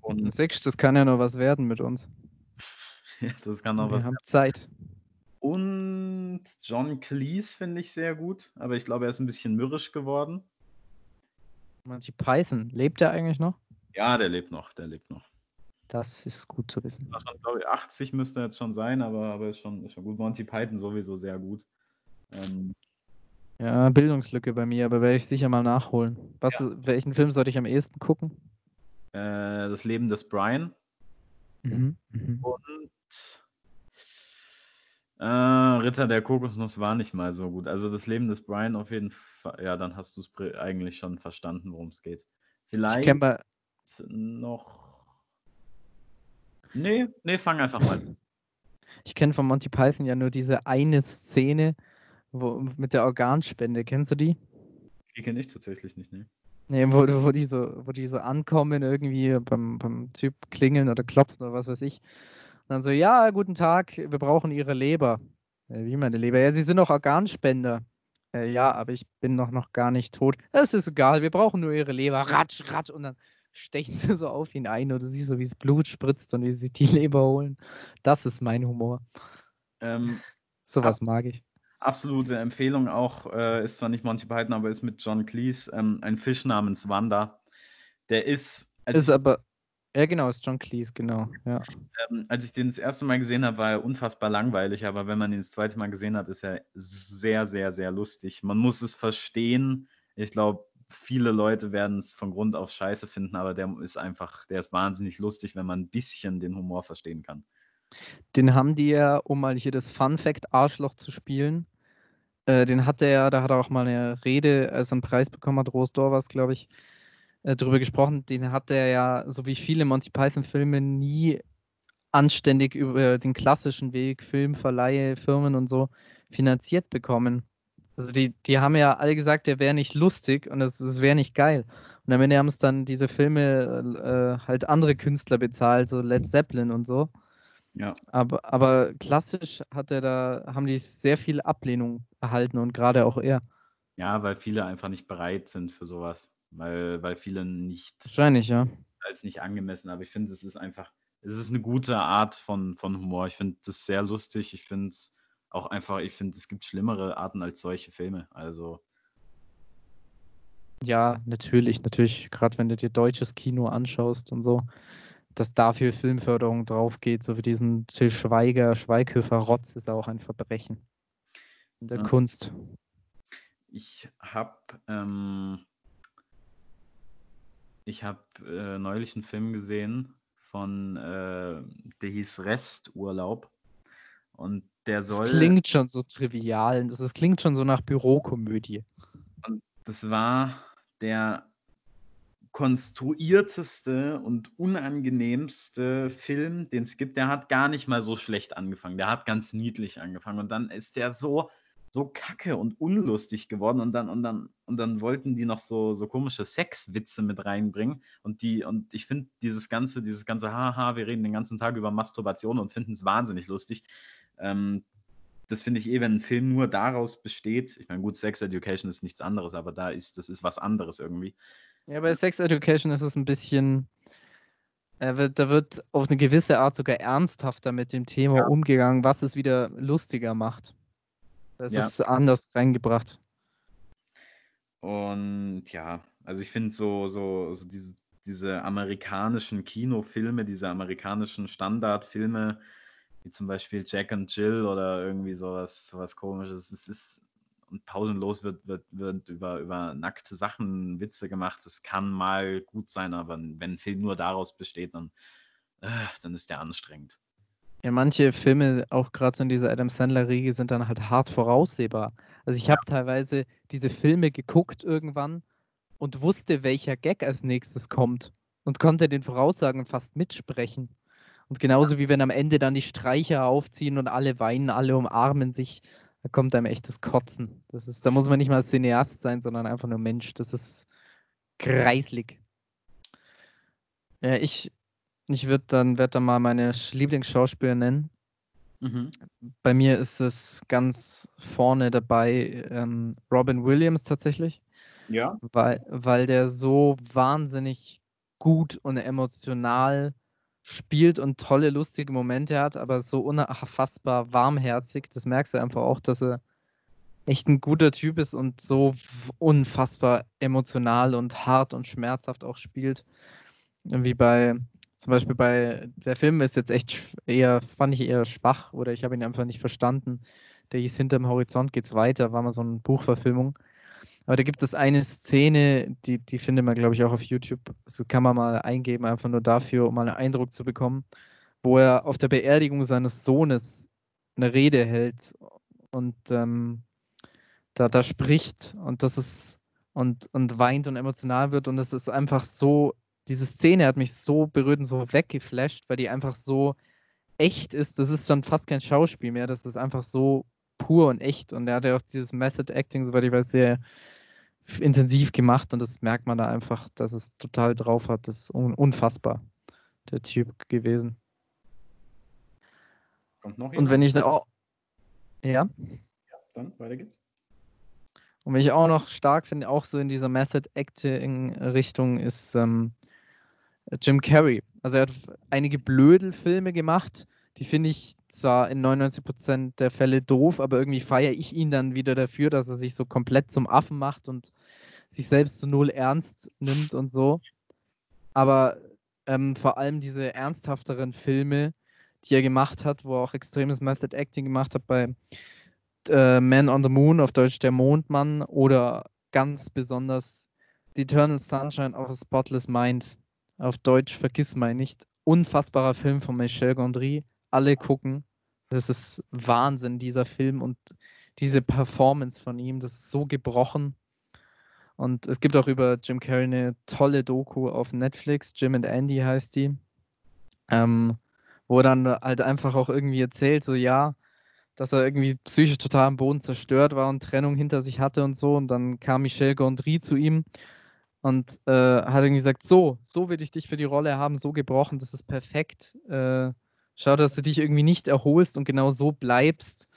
und Sechs, das kann ja nur was werden mit uns. das kann auch Wir was. haben Zeit. Und John Cleese finde ich sehr gut, aber ich glaube, er ist ein bisschen mürrisch geworden. Monty Python, lebt er eigentlich noch? Ja, der lebt noch, der lebt noch. Das ist gut zu wissen. Ach, schon, glaube ich, 80 müsste jetzt schon sein, aber, aber ist, schon, ist schon gut. Monty Python sowieso sehr gut. Ähm, Ja, Bildungslücke bei mir, aber werde ich sicher mal nachholen. Was, Welchen Film sollte ich am ehesten gucken? äh, das Leben des Brian Mhm. Mhm. und äh, Ritter der Kokosnuss war nicht mal so gut. Also das Leben des Brian auf jeden Fall, ja, dann hast du es eigentlich schon verstanden, worum es geht. Ich Vielleicht kenne noch. Nee, nee, fang einfach mal an. ich kenn von Monty Python ja nur diese eine Szene wo, mit der Organspende. Kennst du die? Die kenne ich tatsächlich nicht, ne? Nee, wo, wo, die so, wo die so ankommen, irgendwie beim, beim Typ klingeln oder klopfen oder was weiß ich. Und dann so, ja, guten Tag, wir brauchen Ihre Leber. Äh, wie meine Leber? Ja, Sie sind doch Organspender. Äh, ja, aber ich bin noch, noch gar nicht tot. Das ist egal, wir brauchen nur Ihre Leber. Ratsch, ratsch. Und dann stechen sie so auf ihn ein oder du siehst so, wie es Blut spritzt und wie sie sich die Leber holen. Das ist mein Humor. Ähm, Sowas mag ich. Absolute Empfehlung auch, äh, ist zwar nicht Monty Python, aber ist mit John Cleese, ähm, ein Fisch namens Wanda. Der ist, Ist aber, ja genau, ist John Cleese, genau. Ja. ähm, als ich den das erste Mal gesehen habe, war er unfassbar langweilig, aber wenn man ihn das zweite Mal gesehen hat, ist er sehr, sehr, sehr lustig. Man muss es verstehen. Ich glaube, viele Leute werden es von Grund auf scheiße finden, aber der ist einfach, der ist wahnsinnig lustig, wenn man ein bisschen den Humor verstehen kann. Den haben die ja, um mal hier das Fun Fact Arschloch zu spielen, äh, den hat er, da hat er auch mal eine Rede, als er einen Preis bekommen hat, Rosdor war es, glaube ich, äh, darüber gesprochen. Den hat er ja, so wie viele Monty Python-Filme, nie anständig über den klassischen Weg, Filmverleihe, Firmen und so, finanziert bekommen. Also die, die haben ja alle gesagt, der wäre nicht lustig und es, es wäre nicht geil. Und am Ende haben es dann diese Filme äh, halt andere Künstler bezahlt, so Led Zeppelin und so. Ja. Aber, aber klassisch hat er da, haben die sehr viel Ablehnung erhalten und gerade auch er. Ja, weil viele einfach nicht bereit sind für sowas. Weil, weil viele nicht Wahrscheinlich, ja. als nicht angemessen, aber ich finde, es ist einfach, es ist eine gute Art von, von Humor. Ich finde das sehr lustig. Ich finde es auch einfach, ich finde, es gibt schlimmere Arten als solche Filme. Also, Ja, natürlich, natürlich, gerade wenn du dir deutsches Kino anschaust und so, dass dafür Filmförderung drauf geht, so wie diesen Till Schweiger, Schweighöfer-Rotz ist auch ein Verbrechen in der Ja. Kunst. ich habe ähm, ich habe äh, neulich einen Film gesehen von, äh, der hieß Resturlaub. Und der Das soll. klingt schon so trivial, das, das klingt schon so nach Bürokomödie. Und das war der konstruierteste und unangenehmste Film, den es gibt. Der hat gar nicht mal so schlecht angefangen. Der hat ganz niedlich angefangen. Und dann ist der so, so kacke und unlustig geworden. Und dann, und dann, und dann wollten die noch so, so komische Sexwitze mit reinbringen. Und die, und ich finde dieses ganze, dieses ganze Haha, wir reden den ganzen Tag über Masturbation und finden es wahnsinnig lustig. Ähm, das finde ich eh, wenn ein Film nur daraus besteht. Ich meine, gut, Sex Education ist nichts anderes, aber da ist, das ist was anderes irgendwie. Ja, bei Sex Education ist es ein bisschen, äh, wird, da wird auf eine gewisse Art sogar ernsthafter mit dem Thema Ja. umgegangen, was es wieder lustiger macht. Das Ja. ist anders reingebracht. Und ja, also ich finde so, so, so diese, diese amerikanischen Kinofilme, diese amerikanischen Standardfilme, wie zum Beispiel Jack and Jill oder irgendwie sowas, sowas komisches, es ist und pausenlos wird, wird, wird über, über nackte Sachen Witze gemacht. Das kann mal gut sein, aber wenn ein Film nur daraus besteht, dann, äh, dann ist der anstrengend. Ja, manche Filme, auch gerade so in dieser Adam Sandler-Riege, sind dann halt hart voraussehbar. Also ich habe teilweise diese Filme geguckt irgendwann und wusste, welcher Gag als nächstes kommt und konnte den Voraussagen fast mitsprechen. Und genauso wie wenn am Ende dann die Streicher aufziehen und alle weinen, alle umarmen sich, da kommt einem echtes Kotzen. Das ist, da muss man nicht mal Cineast sein, sondern einfach nur Mensch. Das ist kreislig. Ja, ich, ich würde dann, werd dann mal meine Sch- Lieblingsschauspieler nennen. Mhm. Bei mir ist es ganz vorne dabei ähm, Robin Williams tatsächlich, Ja. weil, weil der so wahnsinnig gut und emotional spielt und tolle, lustige Momente hat, aber so unfassbar warmherzig. Das merkst du einfach auch, dass er echt ein guter Typ ist und so unfassbar emotional und hart und schmerzhaft auch spielt. Wie bei, zum Beispiel bei, der Film ist jetzt echt eher, fand ich eher schwach oder ich habe ihn einfach nicht verstanden. Der hieß Hinterm Horizont geht's weiter, war mal so eine Buchverfilmung. Aber da gibt es eine Szene, die, die findet man, glaube ich, auch auf YouTube. Das kann man mal eingeben, einfach nur dafür, um mal einen Eindruck zu bekommen, wo er auf der Beerdigung seines Sohnes eine Rede hält und ähm, da, da spricht und das ist und, und weint und emotional wird und es ist einfach so, diese Szene hat mich so berührt und so weggeflasht, weil die einfach so echt ist. Das ist schon fast kein Schauspiel mehr, das ist einfach so pur und echt und er hat ja auch dieses Method Acting, soweit ich weiß, sehr intensiv gemacht und das merkt man da einfach, dass es total drauf hat. Das ist un unfassbar, der Typ gewesen. Kommt noch Und wenn ich da auch. Ja? Ja, dann weiter geht's. Und wenn ich auch noch stark finde, auch so in dieser Method Acting Richtung, ist ähm, Jim Carrey. Also er hat einige Blödelfilme gemacht, die finde ich zwar in 99% der Fälle doof, aber irgendwie feiere ich ihn dann wieder dafür, dass er sich so komplett zum Affen macht und sich selbst zu null ernst nimmt und so. Aber ähm, vor allem diese ernsthafteren Filme, die er gemacht hat, wo er auch extremes Method Acting gemacht hat bei äh, Man on the Moon, auf Deutsch Der Mondmann, oder ganz besonders The Eternal Sunshine of a Spotless Mind, auf Deutsch Vergiss mein nicht. Unfassbarer Film von Michel Gondry, alle gucken. Das ist Wahnsinn, dieser Film und diese Performance von ihm, das ist so gebrochen. Und es gibt auch über Jim Carrey eine tolle Doku auf Netflix, Jim and Andy heißt die, ähm, wo dann halt einfach auch irgendwie erzählt, so ja, dass er irgendwie psychisch total am Boden zerstört war und Trennung hinter sich hatte und so. Und dann kam Michel Gondry zu ihm und äh, hat irgendwie gesagt, so, so will ich dich für die Rolle haben, so gebrochen, das ist perfekt. Äh, Schau, dass du dich irgendwie nicht erholst und genau so bleibst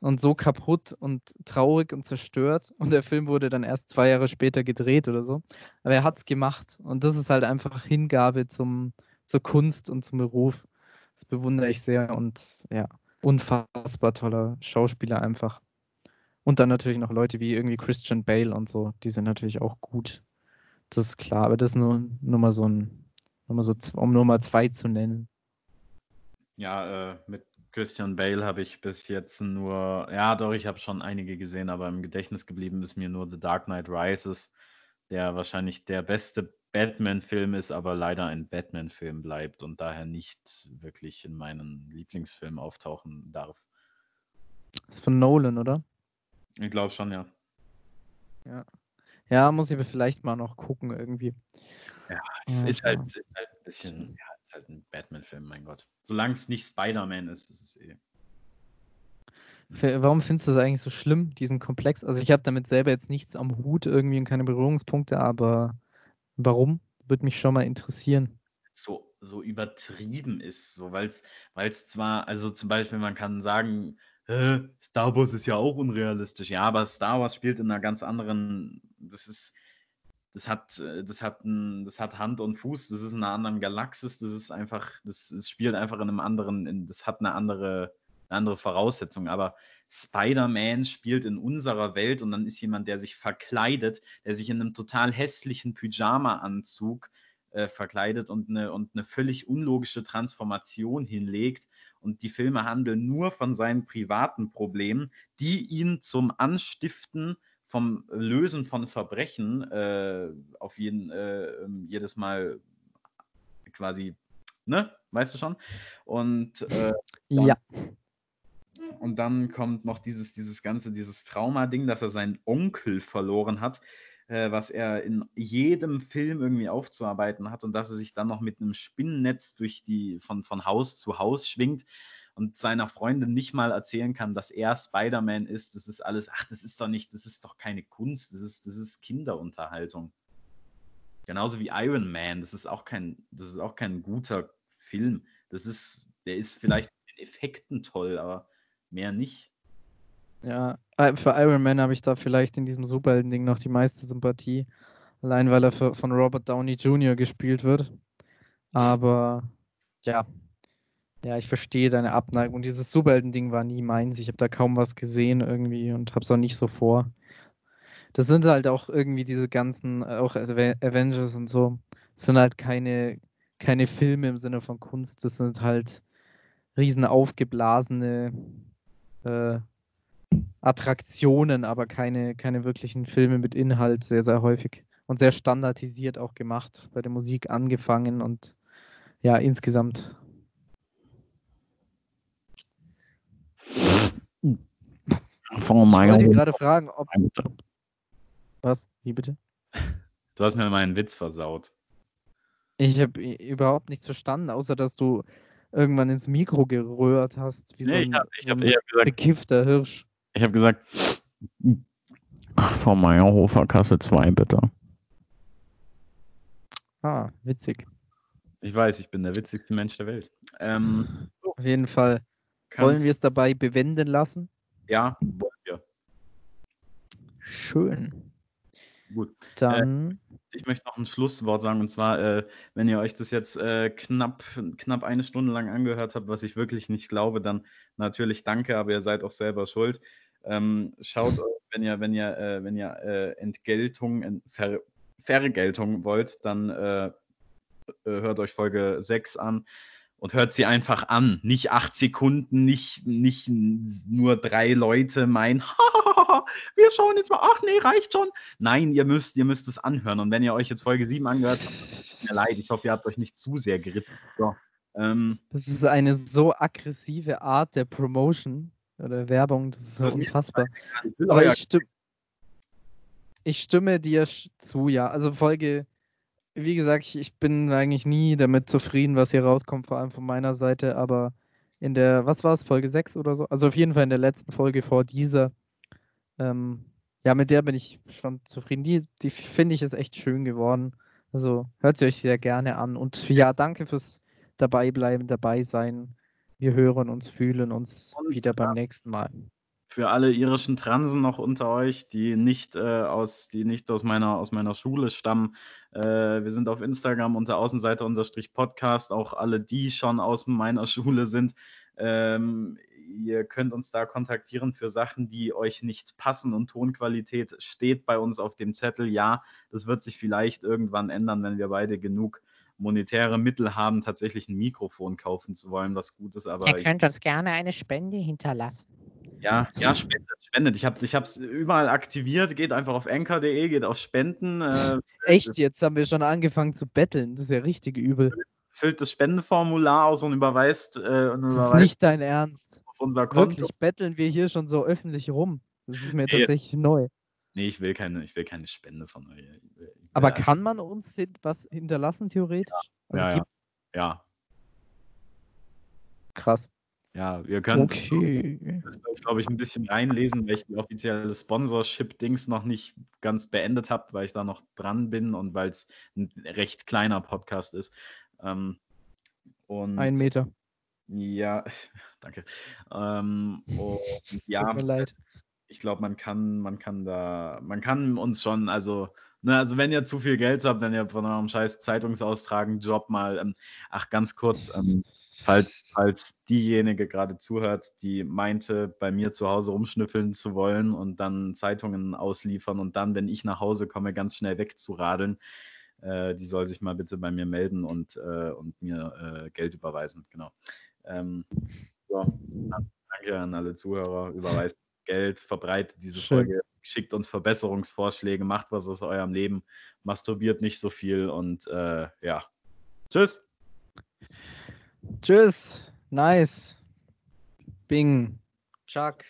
und so kaputt und traurig und zerstört. Und der Film wurde dann erst zwei Jahre später gedreht oder so. Aber er hat es gemacht. Und das ist halt einfach Hingabe zum, zur Kunst und zum Beruf. Das bewundere ich sehr und ja, unfassbar toller Schauspieler einfach. Und dann natürlich noch Leute wie irgendwie Christian Bale und so, die sind natürlich auch gut. Das ist klar, aber das ist nur, nur mal so ein, nur mal so, um nur mal zwei zu nennen. Ja, äh, mit Christian Bale habe ich bis jetzt nur, ja, doch, ich habe schon einige gesehen, aber im Gedächtnis geblieben ist mir nur The Dark Knight Rises, der wahrscheinlich der beste Batman-Film ist, aber leider ein Batman-Film bleibt und daher nicht wirklich in meinen Lieblingsfilmen auftauchen darf. Das ist von Nolan, oder? Ich glaube schon, ja. Ja. Ja, muss ich vielleicht mal noch gucken irgendwie. Ja, ist halt, ist halt ein bisschen, ja, ist halt ein Batman-Film, mein Gott. Solange es nicht Spider-Man ist, ist es eh. Warum findest du das eigentlich so schlimm, diesen Komplex? Also ich habe damit selber jetzt nichts am Hut irgendwie und keine Berührungspunkte, aber warum? Würde mich schon mal interessieren. So, so übertrieben ist, so, weil es zwar, also zum Beispiel, man kann sagen, Star Wars ist ja auch unrealistisch. Ja, aber Star Wars spielt in einer ganz anderen, das ist, das hat, äh, das hat, ein, das hat Hand und Fuß, das ist in einer anderen Galaxis, das ist einfach, das, das spielt einfach in einem anderen, in, das hat eine andere, eine andere Voraussetzung. Aber Spider-Man spielt in unserer Welt und dann ist jemand, der sich verkleidet, der sich in einem total hässlichen Pyjama-Anzug äh, verkleidet und eine, und eine völlig unlogische Transformation hinlegt. Und die Filme handeln nur von seinen privaten Problemen, die ihn zum Anstiften vom Lösen von Verbrechen äh, auf jeden, äh, ähm, jedes Mal quasi, ne, weißt du schon? Und äh, dann, ja. Und dann kommt noch dieses, dieses ganze, dieses Trauma-Ding, dass er seinen Onkel verloren hat, äh, was er in jedem Film irgendwie aufzuarbeiten hat und dass er sich dann noch mit einem Spinnennetz durch die, von, von Haus zu Haus schwingt und seiner Freundin nicht mal erzählen kann, dass er Spider-Man ist, das ist alles, ach, das ist doch nicht, das ist doch keine Kunst, das ist, das ist Kinderunterhaltung. Genauso wie Iron Man, das ist auch kein, das ist auch kein guter Film. Das ist, der ist vielleicht in Effekten toll, aber mehr nicht. Ja, äh, für Iron Man habe ich da vielleicht in diesem Superhelden-Ding noch die meiste Sympathie. Allein weil er für, von Robert Downey Jr. gespielt wird. Aber ja. Ja, ich verstehe deine Abneigung. Dieses Superhelden-Ding war nie meins. Ich habe da kaum was gesehen irgendwie und habe es auch nicht so vor. Das sind halt auch irgendwie diese ganzen, auch Avengers und so, sind halt keine, keine Filme im Sinne von Kunst. Das sind halt riesen aufgeblasene äh, Attraktionen, aber keine, keine wirklichen Filme mit Inhalt, sehr, sehr häufig. Und sehr standardisiert auch gemacht, bei der Musik angefangen und ja, insgesamt. Von ich wollte gerade fragen, ob. Was? Wie bitte? Du hast mir meinen Witz versaut. Ich habe überhaupt nichts verstanden, außer dass du irgendwann ins Mikro gerührt hast, wie nee, so ein, ich hab, ich so ein gesagt, bekiffter Hirsch. Ich habe gesagt, Frau Meyerhofer, Kasse 2 bitte. Ah, witzig. Ich weiß, ich bin der witzigste Mensch der Welt. Ähm, Auf jeden Fall. Wollen wir es dabei bewenden lassen? Ja, wollen wir. Schön. Gut. Dann. Äh, ich möchte noch ein Schlusswort sagen, und zwar, äh, wenn ihr euch das jetzt äh, knapp, knapp eine Stunde lang angehört habt, was ich wirklich nicht glaube, dann natürlich danke, aber ihr seid auch selber schuld. Ähm, schaut, wenn ihr, wenn ihr, äh, wenn ihr äh, Entgeltung, Ver, Vergeltung wollt, dann äh, äh, hört euch Folge 6 an und hört sie einfach an. Nicht acht Sekunden, nicht, nicht nur drei Leute meinen, wir schauen jetzt mal, ach nee, reicht schon. Nein, ihr müsst, ihr müsst es anhören. Und wenn ihr euch jetzt Folge 7 angehört habt, tut mir leid, ich hoffe, ihr habt euch nicht zu sehr geritzt. So, ähm, das ist eine so aggressive Art der Promotion oder Werbung, das ist so unfassbar. Aber ich, stimme, ich stimme dir zu, ja. Also Folge wie gesagt, ich, ich bin eigentlich nie damit zufrieden, was hier rauskommt, vor allem von meiner Seite, aber in der, was war es, Folge 6 oder so? Also auf jeden Fall in der letzten Folge vor dieser. Ähm, ja, mit der bin ich schon zufrieden. Die, die finde ich ist echt schön geworden. Also hört sie euch sehr gerne an. Und ja, danke fürs Dabeibleiben, dabei sein. Wir hören uns, fühlen uns Und, wieder beim nächsten Mal für alle irischen Transen noch unter euch, die nicht, äh, aus, die nicht aus, meiner, aus meiner Schule stammen. Äh, wir sind auf Instagram unter Außenseiter-Podcast, auch alle, die schon aus meiner Schule sind. Ähm, ihr könnt uns da kontaktieren für Sachen, die euch nicht passen und Tonqualität steht bei uns auf dem Zettel. Ja, das wird sich vielleicht irgendwann ändern, wenn wir beide genug monetäre Mittel haben, tatsächlich ein Mikrofon kaufen zu wollen, was gut ist. Aber Ihr könnt uns gerne eine Spende hinterlassen. Ja, ja, spendet, spendet. Ich habe es überall aktiviert. Geht einfach auf anchor.de, geht auf Spenden. Äh, Echt, jetzt haben wir schon angefangen zu betteln. Das ist ja richtig übel. Füllt das Spendenformular aus und überweist. Äh, und das überweist ist nicht dein Ernst. Auf unser Konto. Wirklich, betteln wir hier schon so öffentlich rum. Das ist mir nee. tatsächlich neu. Nee, ich will keine, ich will keine Spende von euch. Aber kann man uns was hinterlassen, theoretisch? Ja, also ja, ja. ja. Krass. Ja, wir können okay. das, glaube ich, ein bisschen reinlesen, weil ich die offizielle Sponsorship-Dings noch nicht ganz beendet habe, weil ich da noch dran bin und weil es ein recht kleiner Podcast ist. Ähm, und ein Meter. Ja, danke. Ähm, und ja, Tut mir leid. Ich glaube, man kann, man kann da, man kann uns schon, also Ne, also wenn ihr zu viel Geld habt, wenn ihr von eurem scheiß Zeitungsaustragen Job mal, ähm, ach ganz kurz, ähm, falls, falls diejenige gerade zuhört, die meinte, bei mir zu Hause rumschnüffeln zu wollen und dann Zeitungen ausliefern und dann, wenn ich nach Hause komme, ganz schnell wegzuradeln, äh, die soll sich mal bitte bei mir melden und, äh, und mir äh, Geld überweisen. Genau. Ähm, so, danke an alle Zuhörer. Überweist Geld, verbreitet diese Schön. Folge schickt uns Verbesserungsvorschläge, macht was aus eurem Leben, masturbiert nicht so viel und äh, ja. Tschüss. Tschüss. Nice. Bing. Chuck.